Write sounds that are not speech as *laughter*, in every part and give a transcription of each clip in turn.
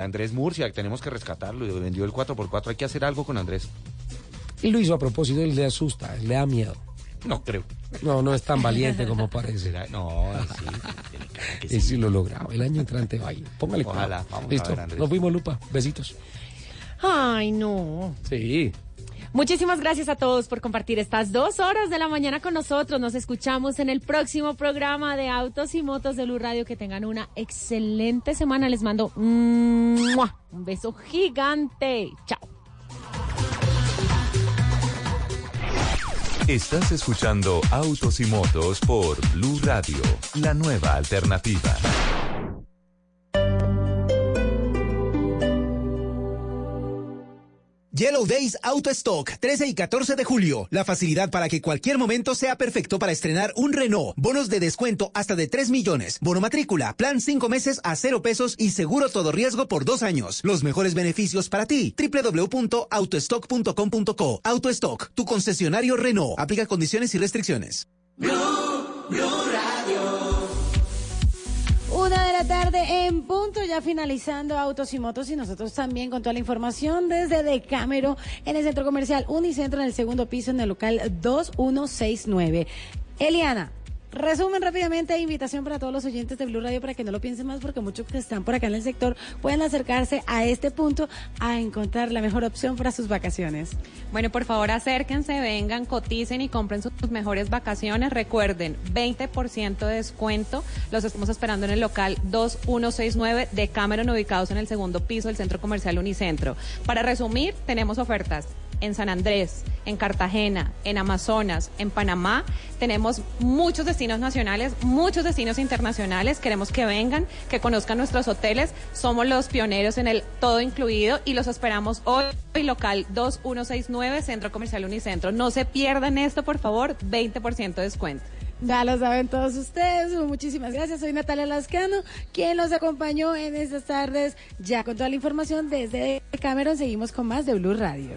Andrés Murcia, tenemos que rescatarlo, vendió el 4x4, hay que hacer algo con Andrés. Y lo hizo a propósito, él le asusta, él le da miedo. No creo. No, no es tan valiente como parece. No, sí. Y sí lo lograba. El año entrante va ahí. Póngale Ojalá, vamos a Listo. ver, Andrés. Nos vimos, Lupa. Besitos. Ay, no. Sí. Muchísimas gracias a todos por compartir estas dos horas de la mañana con nosotros. Nos escuchamos en el próximo programa de Autos y Motos de Blue Radio. Que tengan una excelente semana. Les mando un beso gigante. Chao. Estás escuchando Autos y Motos por Blue Radio, la nueva alternativa. Yellow Days Auto Stock, 13 y 14 de julio. La facilidad para que cualquier momento sea perfecto para estrenar un Renault. Bonos de descuento hasta de 3 millones. Bono matrícula, plan 5 meses a 0 pesos y seguro todo riesgo por 2 años. Los mejores beneficios para ti. www.autostock.com.co. Autostock, tu concesionario Renault. Aplica condiciones y restricciones. La tarde en punto, ya finalizando Autos y Motos y nosotros también con toda la información desde Decámero en el centro comercial Unicentro en el segundo piso en el local 2169. Eliana. Resumen rápidamente, invitación para todos los oyentes de Blue Radio para que no lo piensen más porque muchos que están por acá en el sector pueden acercarse a este punto a encontrar la mejor opción para sus vacaciones. Bueno, por favor acérquense, vengan, coticen y compren sus mejores vacaciones. Recuerden, 20% de descuento. Los estamos esperando en el local 2169 de Cameron, ubicados en el segundo piso del Centro Comercial Unicentro. Para resumir, tenemos ofertas en San Andrés, en Cartagena, en Amazonas, en Panamá. Tenemos muchos destinos nacionales, muchos destinos internacionales. Queremos que vengan, que conozcan nuestros hoteles. Somos los pioneros en el todo incluido y los esperamos hoy, local 2169, Centro Comercial Unicentro. No se pierdan esto, por favor, 20% de descuento. Ya lo saben todos ustedes. Muchísimas gracias. Soy Natalia Lascano, quien los acompañó en estas tardes. Ya con toda la información desde Cameron, seguimos con más de Blue Radio.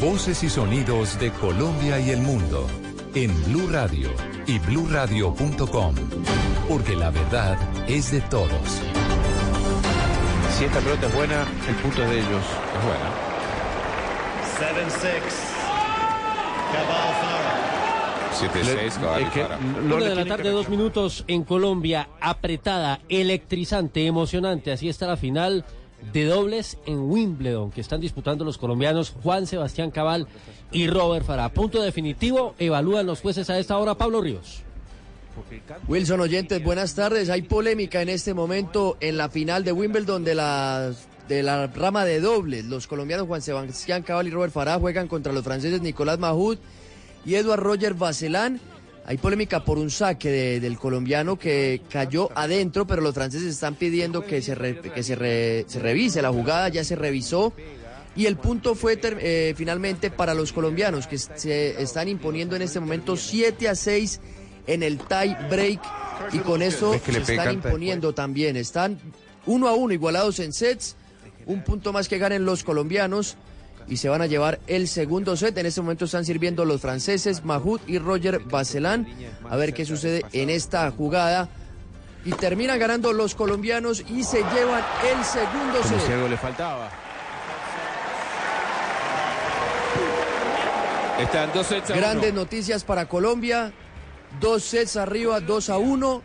Voces y sonidos de Colombia y el mundo en Blue Radio y bluradio.com, porque la verdad es de todos. Si esta pelota es buena, el punto es de ellos. Es buena. 7-6. Cabal Farah. 7-6, Cabal y Fara. Una de la tarde, dos minutos en Colombia, apretada, electrizante, emocionante. Así está la final de dobles en Wimbledon, que están disputando los colombianos Juan Sebastián Cabal y Robert Farah. Punto definitivo, evalúan los jueces a esta hora, Pablo Ríos. Wilson Oyentes, buenas tardes. Hay polémica en este momento en la final de Wimbledon de la, de la rama de dobles. Los colombianos Juan Sebastián Cabal y Robert Farah juegan contra los franceses Nicolás Mahut y Eduard Roger Vacelán. Hay polémica por un saque de- del colombiano que cayó adentro, pero los franceses están pidiendo que se, re- que se, re- se revise la jugada, ya se revisó. Y el punto fue ter- eh, finalmente para los colombianos, que se están imponiendo en este momento 7 a 6 en el tie break. Y con eso ¿Ves que le se están imponiendo también. Están uno a uno igualados en sets. Un punto más que ganen los colombianos. Y se van a llevar el segundo set. En este momento están sirviendo los franceses Mahut y Roger Bacelán. A ver qué sucede en esta jugada. Y terminan ganando los colombianos y se llevan el segundo Como si set. algo le faltaba. Están dos sets a Grandes uno. noticias para Colombia. Dos sets arriba, 2 a 1.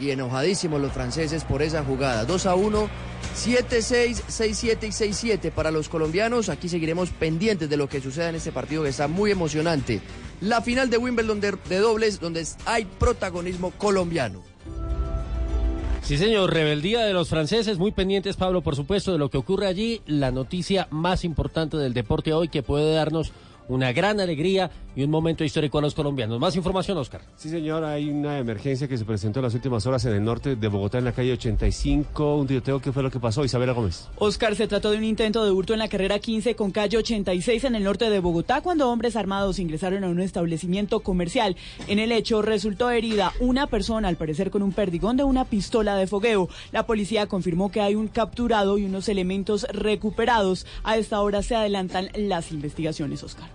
Y enojadísimos los franceses por esa jugada. 2 a 1, 7-6, 6-7 y 6-7 para los colombianos. Aquí seguiremos pendientes de lo que suceda en este partido que está muy emocionante. La final de Wimbledon de, de dobles, donde hay protagonismo colombiano. Sí, señor, rebeldía de los franceses, muy pendientes, Pablo, por supuesto, de lo que ocurre allí. La noticia más importante del deporte hoy que puede darnos una gran alegría y un momento histórico a los colombianos. Más información, Oscar. Sí, señor, hay una emergencia que se presentó en las últimas horas en el norte de Bogotá, en la calle 85. Un tiroteo, ¿qué fue lo que pasó? Isabela Gómez. Oscar, se trató de un intento de hurto en la carrera 15 con calle 86 en el norte de Bogotá cuando hombres armados ingresaron a un establecimiento comercial. En el hecho resultó herida una persona, al parecer con un perdigón de una pistola de fogueo. La policía confirmó que hay un capturado y unos elementos recuperados. A esta hora se adelantan las investigaciones, Oscar.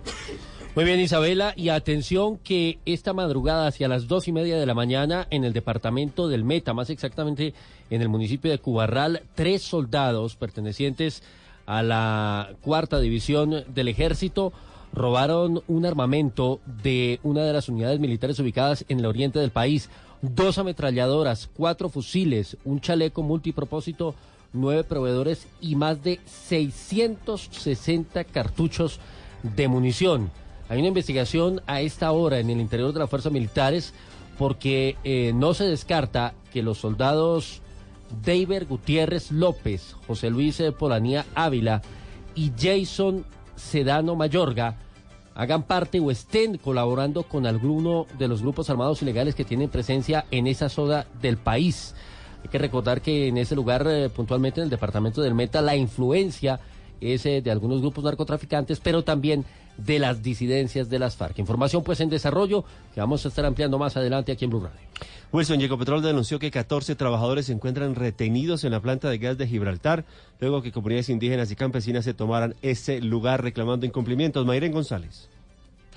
Muy bien, Isabela, y atención que esta madrugada hacia las dos y media de la mañana en el departamento del Meta, más exactamente en el municipio de Cubarral, tres soldados pertenecientes a la cuarta división del ejército robaron un armamento de una de las unidades militares ubicadas en el oriente del país, dos ametralladoras, cuatro fusiles, un chaleco multipropósito, nueve proveedores y más de 660 cartuchos de munición. Hay una investigación a esta hora en el interior de las fuerzas militares porque eh, no se descarta que los soldados David Gutiérrez López, José Luis Polanía Ávila y Jason Sedano Mayorga hagan parte o estén colaborando con alguno de los grupos armados ilegales que tienen presencia en esa zona del país. Hay que recordar que en ese lugar, eh, puntualmente en el departamento del Meta, la influencia es de algunos grupos narcotraficantes, pero también de las disidencias de las FARC. Información pues en desarrollo que vamos a estar ampliando más adelante aquí en Blue Radio. Wilson Petrol denunció que 14 trabajadores se encuentran retenidos en la planta de gas de Gibraltar, luego que comunidades indígenas y campesinas se tomaran ese lugar reclamando incumplimientos. Mayren González.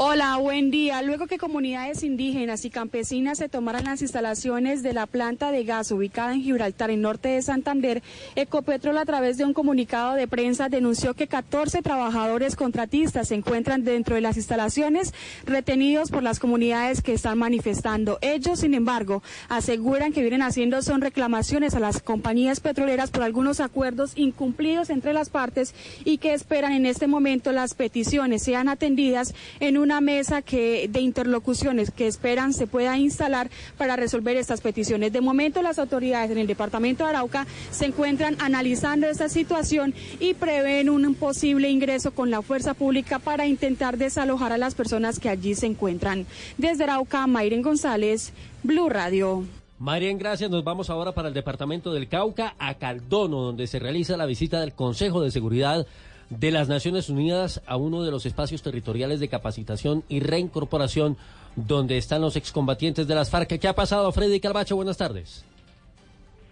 Hola, buen día. Luego que comunidades indígenas y campesinas se tomaran las instalaciones de la planta de gas ubicada en Gibraltar, en norte de Santander, Ecopetrol a través de un comunicado de prensa denunció que 14 trabajadores contratistas se encuentran dentro de las instalaciones retenidos por las comunidades que están manifestando. Ellos, sin embargo, aseguran que vienen haciendo son reclamaciones a las compañías petroleras por algunos acuerdos incumplidos entre las partes y que esperan en este momento las peticiones sean atendidas en un una mesa que, de interlocuciones que esperan se pueda instalar para resolver estas peticiones. De momento las autoridades en el departamento de Arauca se encuentran analizando esta situación y prevén un posible ingreso con la fuerza pública para intentar desalojar a las personas que allí se encuentran. Desde Arauca, Mayren González, Blue Radio. Mayren, gracias. Nos vamos ahora para el departamento del Cauca, a Caldono, donde se realiza la visita del Consejo de Seguridad de las Naciones Unidas a uno de los espacios territoriales de capacitación y reincorporación donde están los excombatientes de las FARC. ¿Qué ha pasado, Freddy Calvacho? Buenas tardes.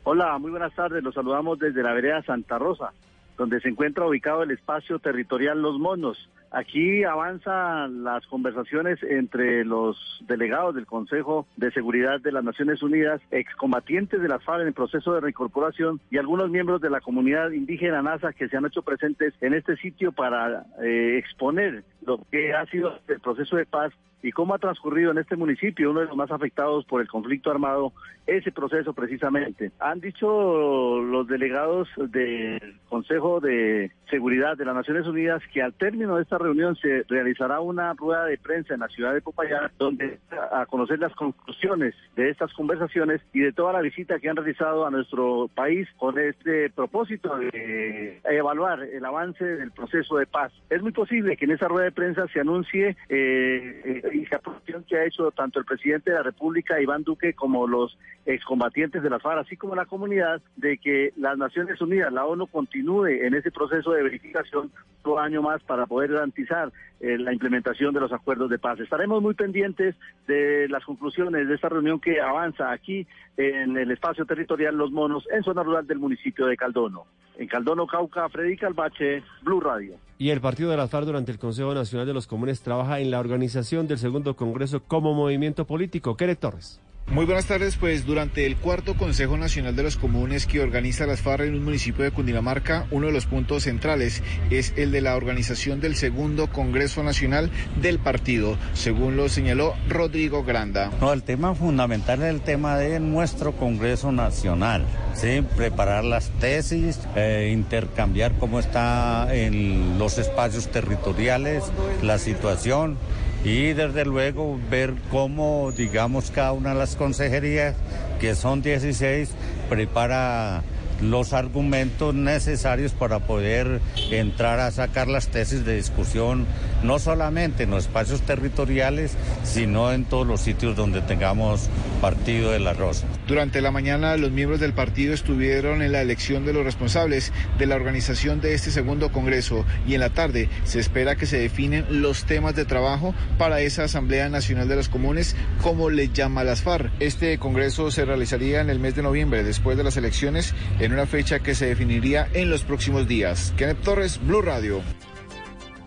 Hola, muy buenas tardes. Los saludamos desde la vereda Santa Rosa, donde se encuentra ubicado el espacio territorial Los Monos. Aquí avanzan las conversaciones entre los delegados del Consejo de Seguridad de las Naciones Unidas, excombatientes de las FARC en el proceso de reincorporación y algunos miembros de la comunidad indígena NASA que se han hecho presentes en este sitio para eh, exponer lo que ha sido el proceso de paz y cómo ha transcurrido en este municipio, uno de los más afectados por el conflicto armado, ese proceso precisamente. Han dicho los delegados del Consejo de Seguridad de las Naciones Unidas que al término de esta reunión se realizará una rueda de prensa en la ciudad de Popayán donde a conocer las conclusiones de estas conversaciones y de toda la visita que han realizado a nuestro país con este propósito de evaluar el avance del proceso de paz. Es muy posible que en esa rueda de prensa se anuncie eh, y la posición que ha hecho tanto el presidente de la República, Iván Duque, como los excombatientes de las FARC, así como la comunidad, de que las Naciones Unidas, la ONU, continúe en ese proceso de verificación otro año más para poder garantizar eh, la implementación de los acuerdos de paz. Estaremos muy pendientes de las conclusiones de esta reunión que avanza aquí en el espacio territorial Los Monos, en zona rural del municipio de Caldono. En Caldono, Cauca, Freddy Calvache, Blue Radio. Y el Partido de las FARC durante el Consejo Nacional de los Comunes trabaja en la organización del segundo Congreso como movimiento político. Kere Torres. Muy buenas tardes, pues durante el cuarto Consejo Nacional de los Comunes que organiza las FARC en un municipio de Cundinamarca, uno de los puntos centrales es el de la organización del segundo Congreso Nacional del partido, según lo señaló Rodrigo Granda. No, el tema fundamental es el tema de nuestro Congreso Nacional, ¿sí? preparar las tesis, eh, intercambiar cómo está en los espacios territoriales la situación y desde luego ver cómo, digamos, cada una de las consejerías, que son 16, prepara los argumentos necesarios para poder entrar a sacar las tesis de discusión, no solamente en los espacios territoriales, sino en todos los sitios donde tengamos partido de Rosa. Durante la mañana los miembros del partido estuvieron en la elección de los responsables de la organización de este segundo Congreso y en la tarde se espera que se definen los temas de trabajo para esa Asamblea Nacional de los Comunes, como le llama las FARC. Este Congreso se realizaría en el mes de noviembre, después de las elecciones, en una fecha que se definiría en los próximos días. Kenneth Torres, Blue Radio.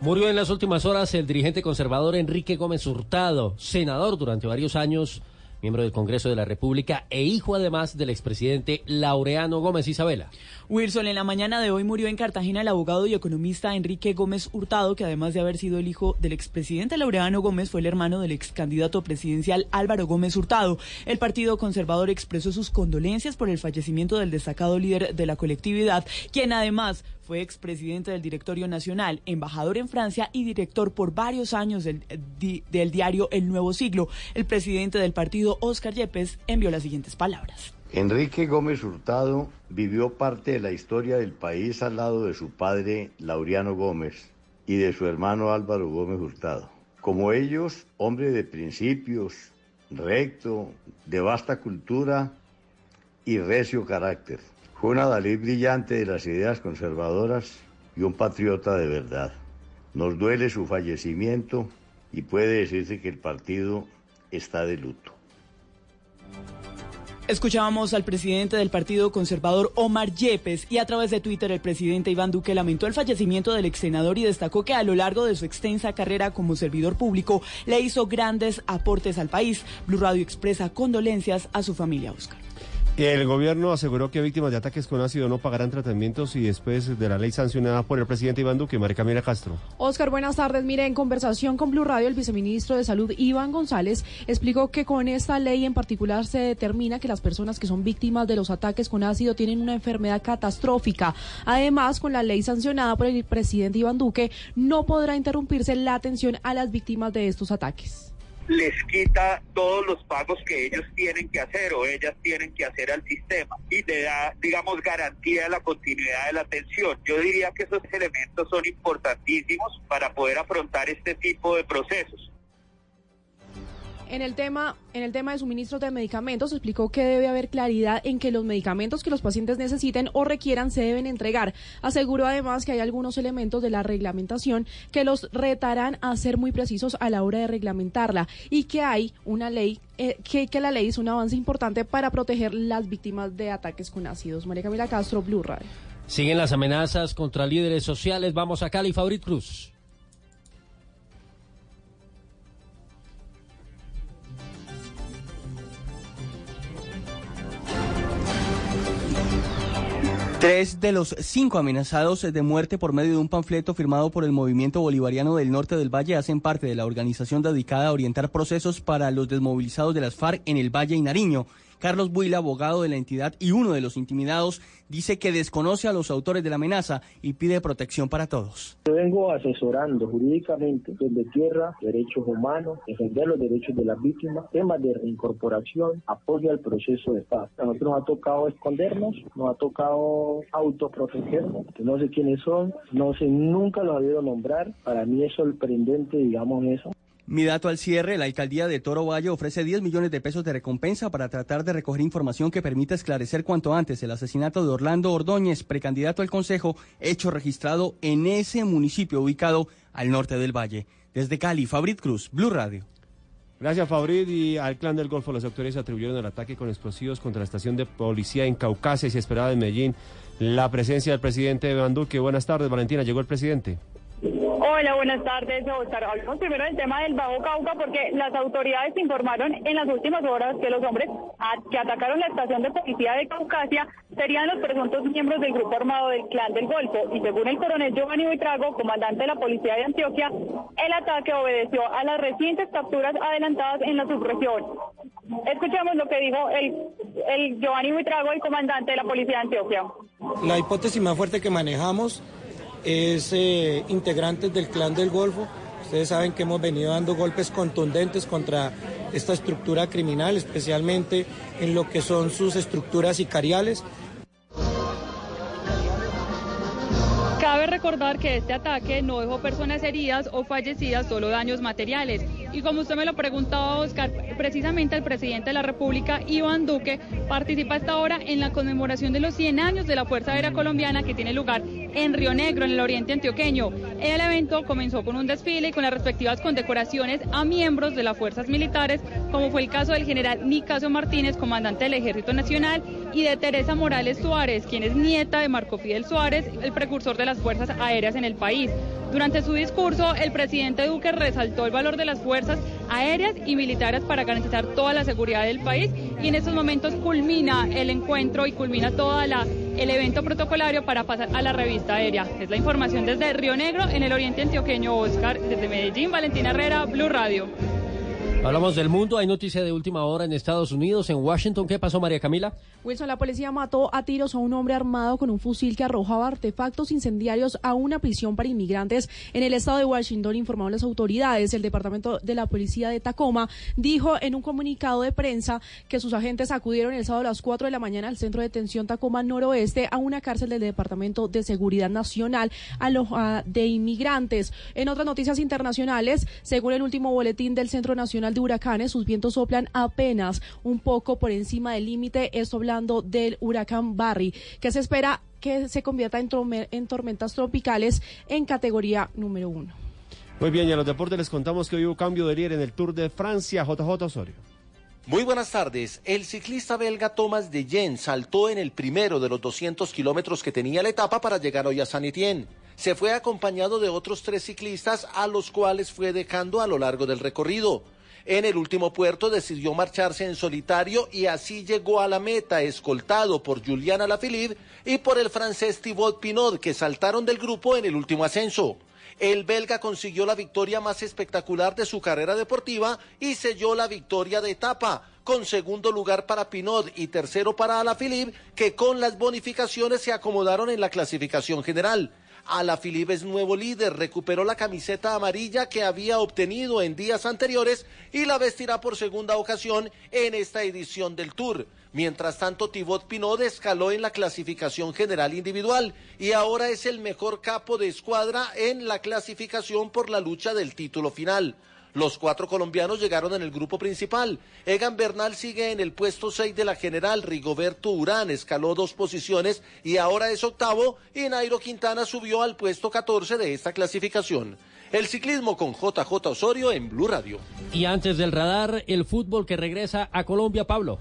Murió en las últimas horas el dirigente conservador Enrique Gómez Hurtado, senador durante varios años, miembro del Congreso de la República e hijo además del expresidente Laureano Gómez Isabela. Wilson, en la mañana de hoy murió en Cartagena el abogado y economista Enrique Gómez Hurtado, que además de haber sido el hijo del expresidente Laureano Gómez, fue el hermano del ex candidato presidencial Álvaro Gómez Hurtado. El Partido Conservador expresó sus condolencias por el fallecimiento del destacado líder de la colectividad, quien además fue expresidente del Directorio Nacional, embajador en Francia y director por varios años del, di- del diario El Nuevo Siglo. El presidente del partido, Óscar Yepes, envió las siguientes palabras. Enrique Gómez Hurtado vivió parte de la historia del país al lado de su padre Laureano Gómez y de su hermano Álvaro Gómez Hurtado. Como ellos, hombre de principios, recto, de vasta cultura y recio carácter. Fue un adalid brillante de las ideas conservadoras y un patriota de verdad. Nos duele su fallecimiento y puede decirse que el partido está de luto. Escuchábamos al presidente del Partido Conservador Omar Yepes y a través de Twitter el presidente Iván Duque lamentó el fallecimiento del ex senador y destacó que a lo largo de su extensa carrera como servidor público le hizo grandes aportes al país. Blue Radio expresa condolencias a su familia Oscar. El gobierno aseguró que víctimas de ataques con ácido no pagarán tratamientos y después de la ley sancionada por el presidente Iván Duque, María Camila Castro. Oscar, buenas tardes. Mire, en conversación con Blue Radio, el viceministro de Salud, Iván González, explicó que con esta ley en particular se determina que las personas que son víctimas de los ataques con ácido tienen una enfermedad catastrófica. Además, con la ley sancionada por el presidente Iván Duque, no podrá interrumpirse la atención a las víctimas de estos ataques les quita todos los pagos que ellos tienen que hacer o ellas tienen que hacer al sistema y le da, digamos, garantía de la continuidad de la atención. Yo diría que esos elementos son importantísimos para poder afrontar este tipo de procesos. En el tema, en el tema de suministros de medicamentos, explicó que debe haber claridad en que los medicamentos que los pacientes necesiten o requieran se deben entregar. Aseguró además que hay algunos elementos de la reglamentación que los retarán a ser muy precisos a la hora de reglamentarla y que hay una ley, eh, que, que la ley es un avance importante para proteger las víctimas de ataques con ácidos. María Camila Castro, Blue Radio. Siguen las amenazas contra líderes sociales. Vamos a Cali, Fabrit Cruz. Tres de los cinco amenazados de muerte por medio de un panfleto firmado por el Movimiento Bolivariano del Norte del Valle hacen parte de la organización dedicada a orientar procesos para los desmovilizados de las FARC en el Valle y Nariño. Carlos Buila, abogado de la entidad y uno de los intimidados, dice que desconoce a los autores de la amenaza y pide protección para todos. Yo vengo asesorando jurídicamente desde tierra, derechos humanos, defender los derechos de las víctimas, temas de reincorporación, apoyo al proceso de paz. A nosotros nos ha tocado escondernos, nos ha tocado autoprotegernos, no sé quiénes son, no sé, nunca los he oído nombrar. Para mí es sorprendente, digamos, eso. Mi dato al cierre, la alcaldía de Toro Valle ofrece 10 millones de pesos de recompensa para tratar de recoger información que permita esclarecer cuanto antes el asesinato de Orlando Ordóñez, precandidato al Consejo, hecho registrado en ese municipio ubicado al norte del Valle. Desde Cali, Fabrit Cruz, Blue Radio. Gracias, Fabrit. Y al clan del Golfo, los autores atribuyeron el ataque con explosivos contra la estación de policía en Caucasia y se esperaba en Medellín la presencia del presidente Iván Duque. Buenas tardes, Valentina. Llegó el presidente. Hola, buenas tardes, Oscar. Hablamos primero del tema del Bajo Cauca porque las autoridades informaron en las últimas horas que los hombres que atacaron la estación de policía de Caucasia serían los presuntos miembros del grupo armado del Clan del Golfo. Y según el coronel Giovanni Buitrago, comandante de la policía de Antioquia, el ataque obedeció a las recientes capturas adelantadas en la subregión. Escuchemos lo que dijo el, el Giovanni Buitrago, el comandante de la policía de Antioquia. La hipótesis más fuerte que manejamos es eh, integrantes del clan del Golfo. Ustedes saben que hemos venido dando golpes contundentes contra esta estructura criminal, especialmente en lo que son sus estructuras sicariales. Recordar que este ataque no dejó personas heridas o fallecidas, solo daños materiales. Y como usted me lo preguntaba, Oscar, precisamente el presidente de la República, Iván Duque, participa hasta ahora en la conmemoración de los 100 años de la Fuerza Aérea Colombiana que tiene lugar en Río Negro, en el oriente antioqueño. El evento comenzó con un desfile y con las respectivas condecoraciones a miembros de las fuerzas militares, como fue el caso del general Nicasio Martínez, comandante del Ejército Nacional, y de Teresa Morales Suárez, quien es nieta de Marco Fidel Suárez, el precursor de las fuerzas aéreas en el país. Durante su discurso, el presidente Duque resaltó el valor de las fuerzas aéreas y militares para garantizar toda la seguridad del país y en estos momentos culmina el encuentro y culmina todo el evento protocolario para pasar a la revista aérea. Es la información desde Río Negro, en el oriente antioqueño, Oscar, desde Medellín, Valentina Herrera, Blue Radio. Hablamos del mundo, hay noticia de última hora en Estados Unidos, en Washington. ¿Qué pasó, María Camila? Wilson, la policía mató a tiros a un hombre armado con un fusil que arrojaba artefactos incendiarios a una prisión para inmigrantes en el estado de Washington, informaron las autoridades. El departamento de la policía de Tacoma dijo en un comunicado de prensa que sus agentes acudieron el sábado a las 4 de la mañana al centro de detención Tacoma Noroeste a una cárcel del Departamento de Seguridad Nacional alojada de inmigrantes. En otras noticias internacionales, según el último boletín del Centro Nacional de Huracanes, sus vientos soplan apenas un poco por encima del límite. Esto hablando del huracán Barry, que se espera que se convierta en, en tormentas tropicales en categoría número uno. Muy bien, y a los deportes les contamos que hoy hubo cambio de líder en el Tour de Francia, JJ Osorio. Muy buenas tardes. El ciclista belga Thomas de Jen saltó en el primero de los 200 kilómetros que tenía la etapa para llegar hoy a San Etienne. Se fue acompañado de otros tres ciclistas a los cuales fue dejando a lo largo del recorrido. En el último puerto decidió marcharse en solitario y así llegó a la meta, escoltado por Juliana Lafilippe y por el francés Thibaut Pinot, que saltaron del grupo en el último ascenso. El belga consiguió la victoria más espectacular de su carrera deportiva y selló la victoria de etapa, con segundo lugar para Pinot y tercero para Alaphilippe, que con las bonificaciones se acomodaron en la clasificación general. Alaphilippe es nuevo líder, recuperó la camiseta amarilla que había obtenido en días anteriores y la vestirá por segunda ocasión en esta edición del Tour. Mientras tanto, Thibaut Pinot escaló en la clasificación general individual y ahora es el mejor capo de escuadra en la clasificación por la lucha del título final. Los cuatro colombianos llegaron en el grupo principal. Egan Bernal sigue en el puesto 6 de la general. Rigoberto Urán escaló dos posiciones y ahora es octavo. Y Nairo Quintana subió al puesto 14 de esta clasificación. El ciclismo con JJ Osorio en Blue Radio. Y antes del radar, el fútbol que regresa a Colombia, Pablo.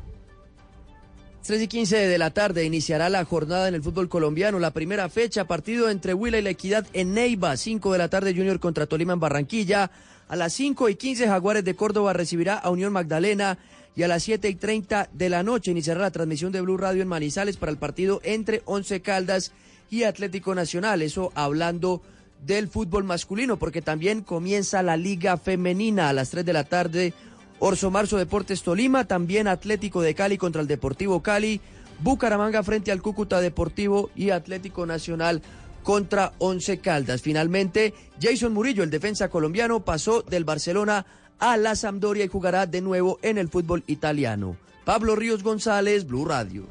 3 y 15 de la tarde iniciará la jornada en el fútbol colombiano. La primera fecha, partido entre Huila y la Equidad en Neiva. 5 de la tarde, Junior contra Tolima en Barranquilla. A las 5 y 15 Jaguares de Córdoba recibirá a Unión Magdalena y a las 7 y 30 de la noche iniciará la transmisión de Blue Radio en Manizales para el partido entre Once Caldas y Atlético Nacional. Eso hablando del fútbol masculino, porque también comienza la Liga Femenina a las 3 de la tarde. Orso Marzo Deportes Tolima, también Atlético de Cali contra el Deportivo Cali, Bucaramanga frente al Cúcuta Deportivo y Atlético Nacional contra Once Caldas. Finalmente, Jason Murillo, el defensa colombiano, pasó del Barcelona a la Sampdoria y jugará de nuevo en el fútbol italiano. Pablo Ríos González, Blue Radio.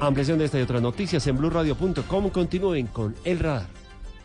Ampliación de esta y otras noticias en blueradio.com. Continúen con El Radar.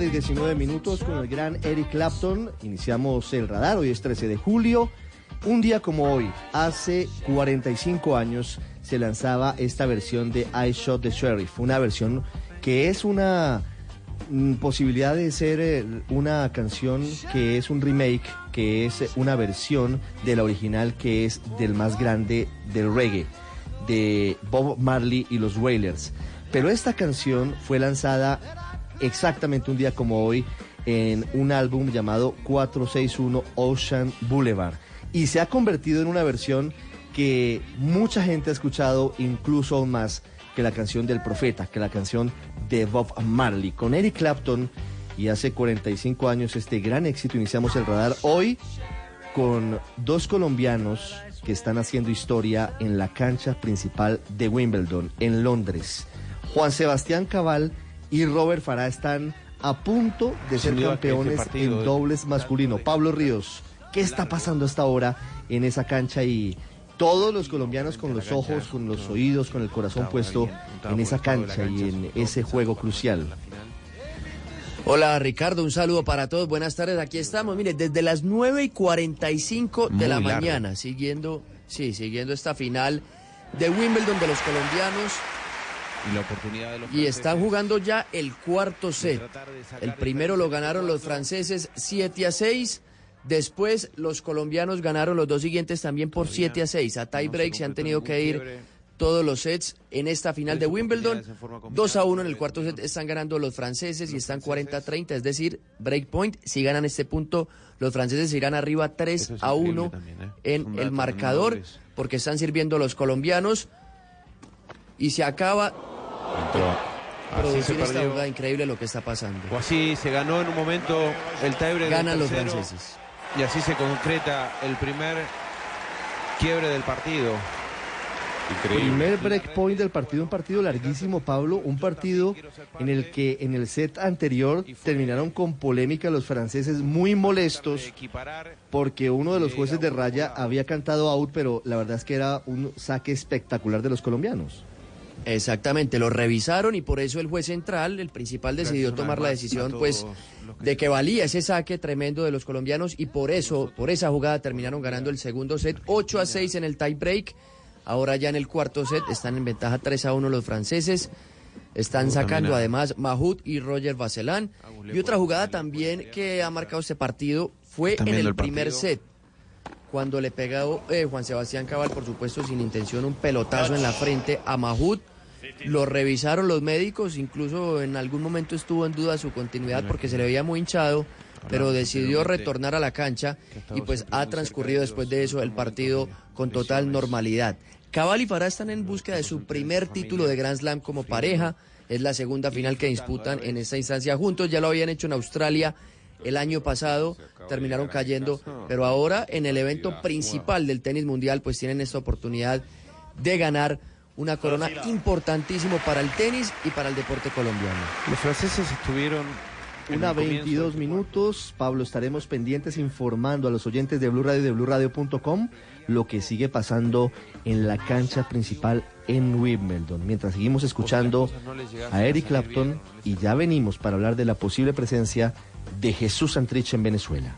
Tarde y 19 minutos con el gran Eric Clapton. Iniciamos el radar, hoy es 13 de julio. Un día como hoy, hace 45 años, se lanzaba esta versión de I Shot the Sheriff, una versión que es una mm, posibilidad de ser eh, una canción que es un remake, que es una versión de la original que es del más grande del reggae, de Bob Marley y los Wailers. Pero esta canción fue lanzada exactamente un día como hoy en un álbum llamado 461 Ocean Boulevard y se ha convertido en una versión que mucha gente ha escuchado incluso más que la canción del profeta, que la canción de Bob Marley. Con Eric Clapton y hace 45 años este gran éxito iniciamos el radar hoy con dos colombianos que están haciendo historia en la cancha principal de Wimbledon en Londres. Juan Sebastián Cabal y Robert Farah están a punto de ser este campeones partido en es dobles masculino. Pablo Ríos, ¿qué está pasando hasta ahora en esa cancha y todos los colombianos con los ojos, con los oídos, con el corazón puesto en esa cancha y en ese juego crucial? Hola Ricardo, un saludo para todos, buenas tardes, aquí estamos, mire, desde las 9 y 45 de Muy la largo. mañana, siguiendo, sí, siguiendo esta final de Wimbledon de los colombianos Y la oportunidad de los y están jugando ya el cuarto set. El primero lo ganaron los franceses 7 a 6. Después los colombianos ganaron los dos siguientes también por 7 a 6. A tie break se han tenido que ir todos los sets en esta final de Wimbledon. 2 a 1 en el cuarto set están ganando los franceses y están 40 a 30, es decir, break point. Si ganan este punto, los franceses se irán arriba 3 a 1 en el marcador porque están sirviendo los colombianos y se acaba Así se producir esta jugada increíble lo que está pasando. O así se ganó en un momento el tiebreak. Ganan los franceses. Y así se concreta el primer quiebre del partido. Primer breakpoint del partido, un partido larguísimo, Pablo, un partido en el que en el set anterior terminaron con polémica los franceses muy molestos porque uno de los jueces de raya había cantado out, pero la verdad es que era un saque espectacular de los colombianos. Exactamente, lo revisaron y por eso el juez central, el principal, decidió tomar la decisión, pues, de que valía ese saque tremendo de los colombianos y por eso, por esa jugada terminaron ganando el segundo set, 8 a 6 en el tie break. Ahora ya en el cuarto set están en ventaja 3 a 1 los franceses. Están sacando además Mahut y Roger Vacelán. Y otra jugada también que ha marcado este partido fue en el primer set. Cuando le pegó eh, Juan Sebastián Cabal, por supuesto sin intención, un pelotazo en la frente a Mahut. Lo revisaron los médicos, incluso en algún momento estuvo en duda su continuidad porque se le veía muy hinchado, pero decidió retornar a la cancha y pues ha transcurrido después de eso el partido con total normalidad. Cabal y Farah están en búsqueda de su primer título de Grand Slam como pareja. Es la segunda final que disputan en esta instancia juntos. Ya lo habían hecho en Australia el año pasado, terminaron cayendo, pero ahora en el evento principal del tenis mundial pues tienen esta oportunidad de ganar una corona importantísimo para el tenis y para el deporte colombiano. Los franceses estuvieron. Una el comienzo 22 minutos, Pablo, estaremos pendientes informando a los oyentes de Blue Radio y de BlueRadio.com lo que sigue pasando en la cancha principal en Wimbledon. Mientras seguimos escuchando a Eric Clapton y ya venimos para hablar de la posible presencia de Jesús Santrich en Venezuela.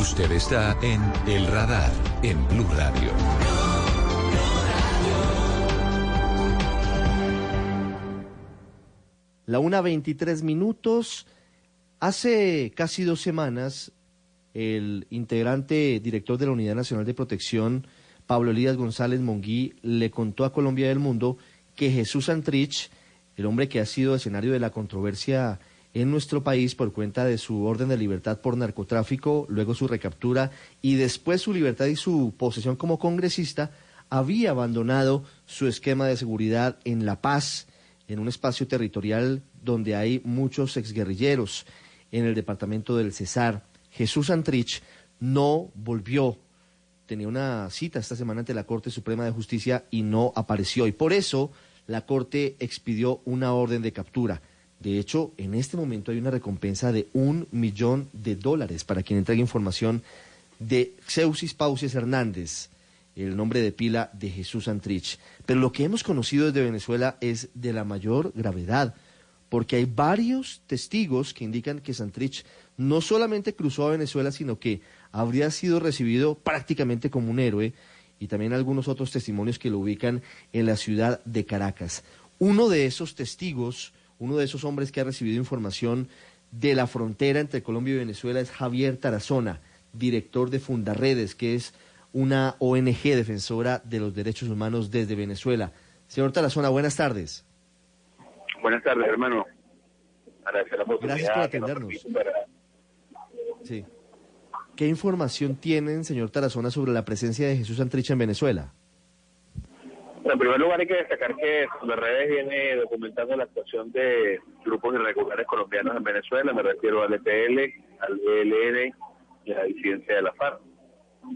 Usted está en El Radar en Blue Radio. La una 23 minutos. Hace casi dos semanas, el integrante director de la Unidad Nacional de Protección, Pablo Elías González Monguí, le contó a Colombia del Mundo que Jesús Santrich, el hombre que ha sido escenario de la controversia en nuestro país por cuenta de su orden de libertad por narcotráfico, luego su recaptura y después su libertad y su posesión como congresista, había abandonado su esquema de seguridad en La Paz, en un espacio territorial donde hay muchos exguerrilleros, en el departamento del Cesar. Jesús Santrich no volvió. Tenía una cita esta semana ante la Corte Suprema de Justicia y no apareció. Y por eso la Corte expidió una orden de captura. De hecho, en este momento hay una recompensa de un millón de dólares para quien entregue información de Xeusis Pauses Hernández, el nombre de pila de Jesús Santrich. Pero lo que hemos conocido desde Venezuela es de la mayor gravedad, porque hay varios testigos que indican que Santrich no solamente cruzó a Venezuela, sino que habría sido recibido prácticamente como un héroe, y también algunos otros testimonios que lo ubican en la ciudad de Caracas. Uno de esos testigos, uno de esos hombres que ha recibido información de la frontera entre Colombia y Venezuela es Javier Tarazona, director de Fundarredes, que es una ONG defensora de los derechos humanos desde Venezuela. Señor Tarazona, buenas tardes. Buenas tardes, hermano. Gracias por atendernos. para- Sí. ¿Qué información tienen, señor Tarazona, sobre la presencia de Jesús Santrich en Venezuela? En primer lugar hay que destacar que redes viene documentando la actuación de grupos irregulares colombianos en Venezuela, me refiero al EPL, al ELN y a la disidencia de la FARC,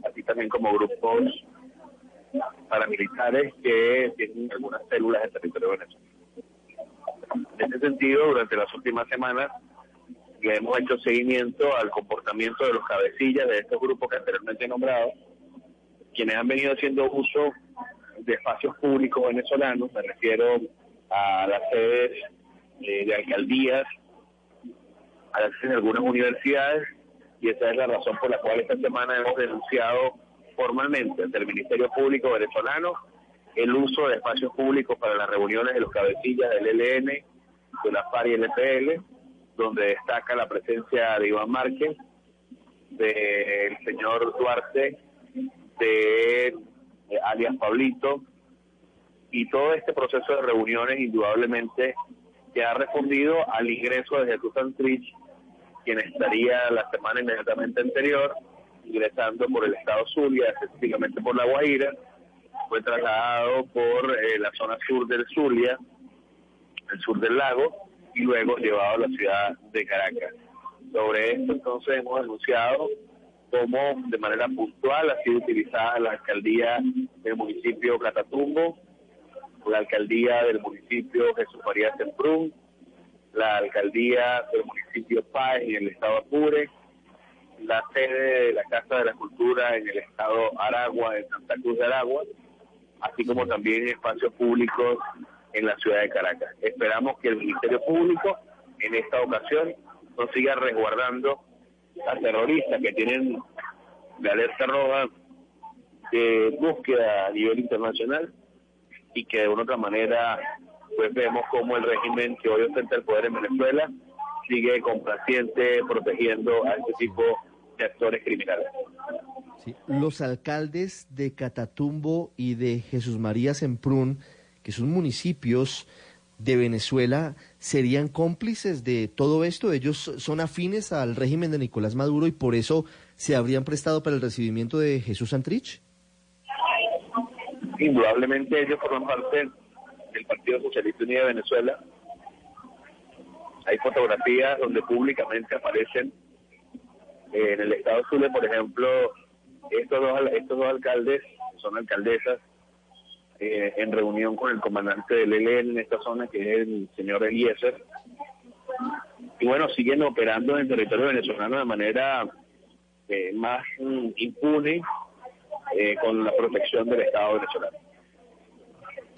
así también como grupos paramilitares que tienen algunas células en territorio venezolano. En ese sentido, durante las últimas semanas le hemos hecho seguimiento al comportamiento de los cabecillas de estos grupos que anteriormente he nombrado, quienes han venido haciendo uso de espacios públicos venezolanos, me refiero a las sedes eh, de alcaldías, a las sedes de algunas universidades, y esa es la razón por la cual esta semana hemos denunciado formalmente ante el Ministerio Público venezolano el uso de espacios públicos para las reuniones de los cabecillas del ELN, de la FARC y el EPL, donde destaca la presencia de Iván Márquez, del señor Duarte, de eh, alias Pablito, y todo este proceso de reuniones indudablemente que ha respondido al ingreso de Jesús Santrich, quien estaría la semana inmediatamente anterior ingresando por el estado Zulia, específicamente por La Guaira, fue trasladado por eh, la zona sur del Zulia, el sur del lago, y luego llevado a la ciudad de Caracas. Sobre esto entonces hemos denunciado cómo de manera puntual ha sido utilizada la alcaldía del municipio Catatumbo, la alcaldía del municipio Jesús María Semprún, la alcaldía del municipio Páez en el estado Apure, la sede de la Casa de la Cultura en el estado Aragua, en Santa Cruz de Aragua, así como también espacios públicos en la ciudad de Caracas. Esperamos que el Ministerio Público en esta ocasión no siga resguardando a terroristas que tienen de alerta roja de búsqueda a nivel internacional y que de una otra manera pues vemos como el régimen que hoy ostenta el poder en Venezuela sigue complaciente protegiendo a este tipo de actores criminales. Los alcaldes de Catatumbo y de Jesús María Semprún, que son municipios de Venezuela, ¿serían cómplices de todo esto? Ellos son afines al régimen de Nicolás Maduro y por eso se habrían prestado para el recibimiento de Jesús Santrich. Indudablemente ellos forman parte del Partido Socialista Unido de Venezuela. Hay fotografías donde públicamente aparecen eh, en el estado Zulia, por ejemplo, estos dos, estos dos alcaldes, son alcaldesas, eh, en reunión con el comandante del ELN en esta zona, que es el señor Eliezer. Y bueno, siguen operando en el territorio venezolano de manera eh, más impune, eh, con la protección del Estado venezolano.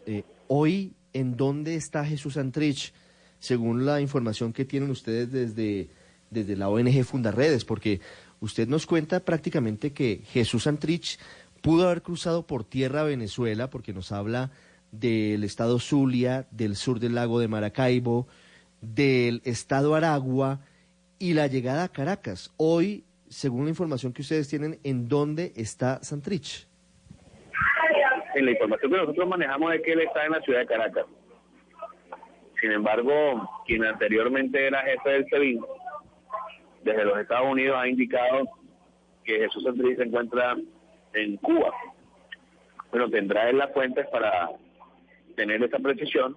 Eh, hoy, ¿en dónde está Jesús Santrich? Según la información que tienen ustedes desde, desde la ONG Fundarredes, porque usted nos cuenta prácticamente que Jesús Santrich pudo haber cruzado por tierra a Venezuela, porque nos habla del estado Zulia, del sur del lago de Maracaibo, del estado Aragua y la llegada a Caracas. Hoy, según la información que ustedes tienen, ¿en dónde está Santrich? En la información que nosotros manejamos es que él está en la ciudad de Caracas. Sin embargo, quien anteriormente era jefe del SEBIN, desde los Estados Unidos ha indicado que Jesús Santrich se encuentra en Cuba. Bueno, tendrá él las fuentes para tener esa precisión,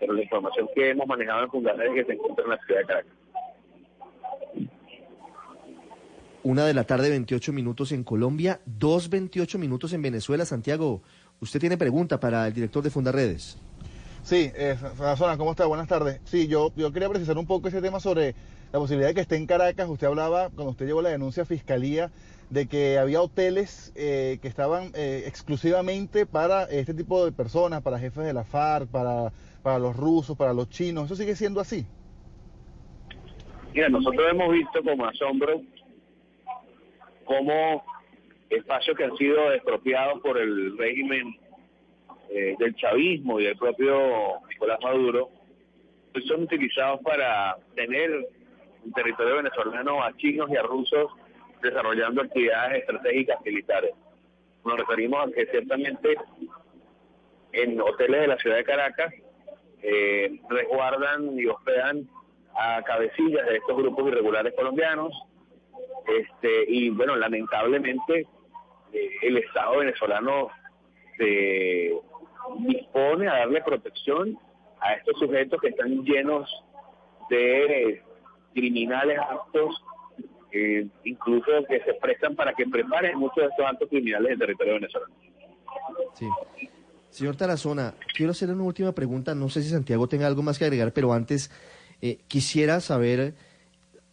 pero la información que hemos manejado en Fundación es que se encuentra en la ciudad de Caracas. Una de la tarde, 28 minutos en Colombia, dos 28 minutos en Venezuela. Santiago, usted tiene pregunta para el director de Fundarredes. Sí, eh, Zona, ¿cómo está? Buenas tardes. Sí, yo, yo quería precisar un poco ese tema sobre la posibilidad de que esté en Caracas. Usted hablaba, cuando usted llevó la denuncia a Fiscalía, de que había hoteles eh, que estaban eh, exclusivamente para este tipo de personas, para jefes de la FARC, para, para los rusos, para los chinos. ¿Eso sigue siendo así? Mira, nosotros hemos visto como asombro cómo espacios que han sido expropiados por el régimen eh, del chavismo y del propio Nicolás Maduro pues son utilizados para tener un territorio venezolano a chinos y a rusos desarrollando actividades estratégicas militares. Nos referimos a que ciertamente en hoteles de la ciudad de Caracas eh, resguardan y hospedan a cabecillas de estos grupos irregulares colombianos este y bueno lamentablemente eh, el Estado venezolano se dispone a darle protección a estos sujetos que están llenos de criminales actos, eh, incluso que se prestan para que preparen muchos de estos actos criminales en territorio venezolano. Sí. Señor Tarazona, quiero hacerle una última pregunta. No sé si Santiago tenga algo más que agregar, pero antes eh, quisiera saber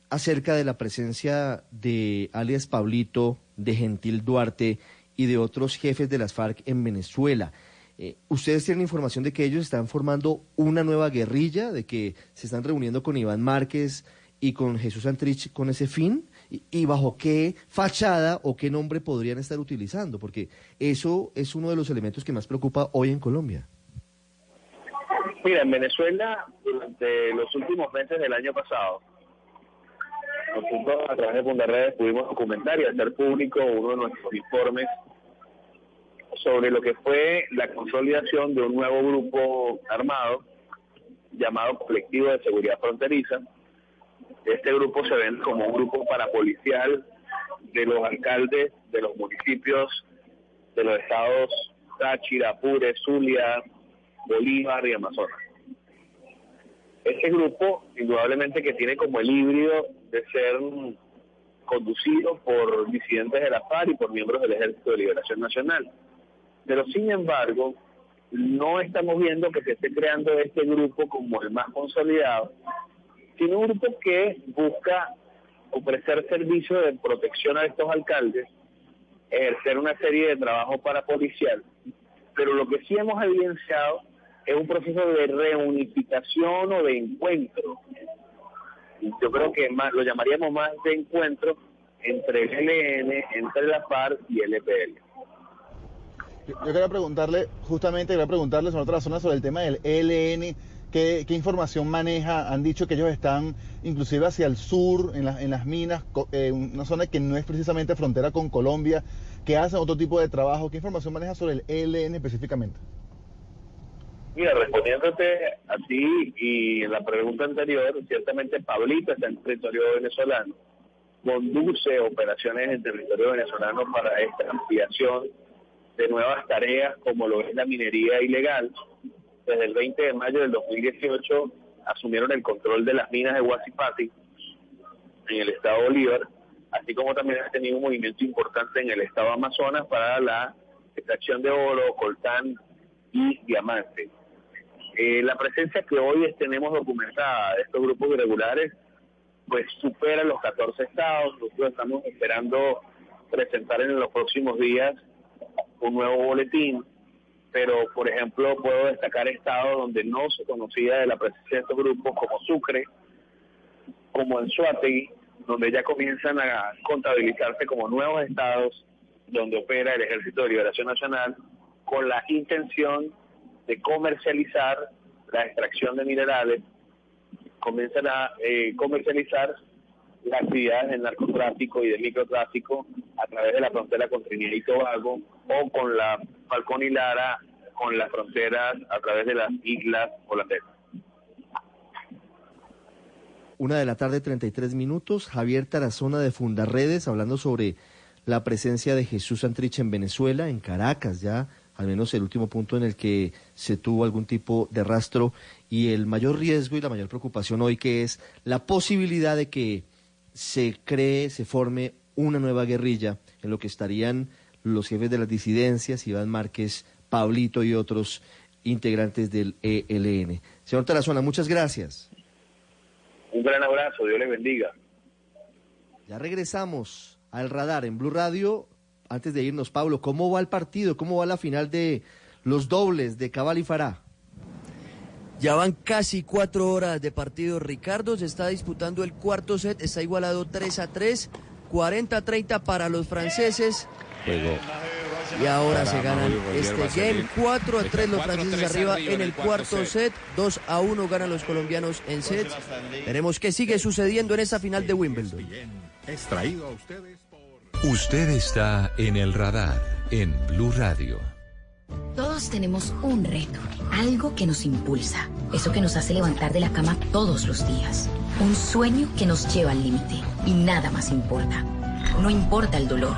acerca de la presencia de alias Pablito, de Gentil Duarte y de otros jefes de las FARC en Venezuela. Eh, ¿Ustedes tienen información de que ellos están formando una nueva guerrilla, de que se están reuniendo con Iván Márquez y con Jesús Antrich con ese fin? ¿Y, y bajo qué fachada o qué nombre podrían estar utilizando? Porque eso es uno de los elementos que más preocupa hoy en Colombia. Mira, en Venezuela, durante los últimos meses del año pasado, nosotros a través de Fundarredes pudimos documentar y hacer público uno de nuestros informes sobre lo que fue la consolidación de un nuevo grupo armado llamado Colectivo de Seguridad Fronteriza. Este grupo se ve como un grupo parapolicial de los alcaldes de los municipios de los estados Táchira, Apure, Zulia, Bolívar y Amazonas. Este grupo, indudablemente que tiene como el híbrido de ser conducido por disidentes de la FARC y por miembros del Ejército de Liberación Nacional. Pero sin embargo, no estamos viendo que se esté creando este grupo como el más consolidado, sino un grupo que busca ofrecer servicios de protección a estos alcaldes, ejercer una serie de trabajo para policial, pero lo que sí hemos evidenciado es un proceso de reunificación o de encuentro. Yo creo que más, lo llamaríamos más de encuentro entre el ELN, entre la FARC y el EPL. Yo, yo quería preguntarle, justamente quería preguntarle sobre otra zona sobre el tema del ELN. ¿Qué, ¿Qué información maneja? Han dicho que ellos están inclusive hacia el sur, en, la- en las minas, eh, una zona que no es precisamente frontera con Colombia, que hacen otro tipo de trabajo. ¿Qué información maneja sobre el ELN específicamente? Mira, respondiéndote a ti y en la pregunta anterior, ciertamente Pablito está en territorio venezolano, conduce operaciones en territorio venezolano para esta ampliación de nuevas tareas como lo es la minería ilegal. Desde el 20 de mayo del 2018 asumieron el control de las minas de Huasipati en el estado Bolívar, así como también ha tenido un movimiento importante en el estado Amazonas para la extracción de oro, coltán y diamante. Eh, la presencia que hoy tenemos documentada de estos grupos irregulares pues supera los 14 estados. Nosotros estamos esperando presentar en los próximos días un nuevo boletín, pero por ejemplo puedo destacar estados donde no se conocía de la presencia de estos grupos como Sucre, como en Suátegui, donde ya comienzan a contabilizarse como nuevos estados donde opera el Ejército de Liberación Nacional con la intención de comercializar la extracción de minerales, comienzan a eh, comercializar las actividades del narcotráfico y del microtráfico a través de la frontera con Trinidad y Tobago o con la Falcón y Lara, con las fronteras a través de las islas holandesas. Una de la tarde, 33 minutos. Javier Tarazona de Fundarredes hablando sobre la presencia de Jesús Santrich en Venezuela, en Caracas, ya al menos el último punto en el que se tuvo algún tipo de rastro y el mayor riesgo y la mayor preocupación hoy que es la posibilidad de que se cree, se forme una nueva guerrilla en lo que estarían los jefes de las disidencias, Iván Márquez, Pablito y otros integrantes del ELN. Señor Tarazona, muchas gracias. Un gran abrazo, Dios les bendiga. Ya regresamos al radar en Blue Radio. Antes de irnos, Pablo, ¿cómo va el partido? ¿Cómo va la final de los dobles de Cabal y Fará? Ya van casi cuatro horas de partido, Ricardo. Se está disputando el cuarto set. Está igualado 3 a 3. 40-30 para los franceses. Y ahora se ganan este game. 4 a 3 los 4 a franceses 3 arriba en el cuarto set. 2 a 1 ganan los colombianos en set. Veremos qué sigue sucediendo en esa final de Wimbledon. Extraído a ustedes Usted está en el radar en Blue Radio. Todos tenemos un reto, algo que nos impulsa, eso que nos hace levantar de la cama todos los días, un sueño que nos lleva al límite y nada más importa. No importa el dolor,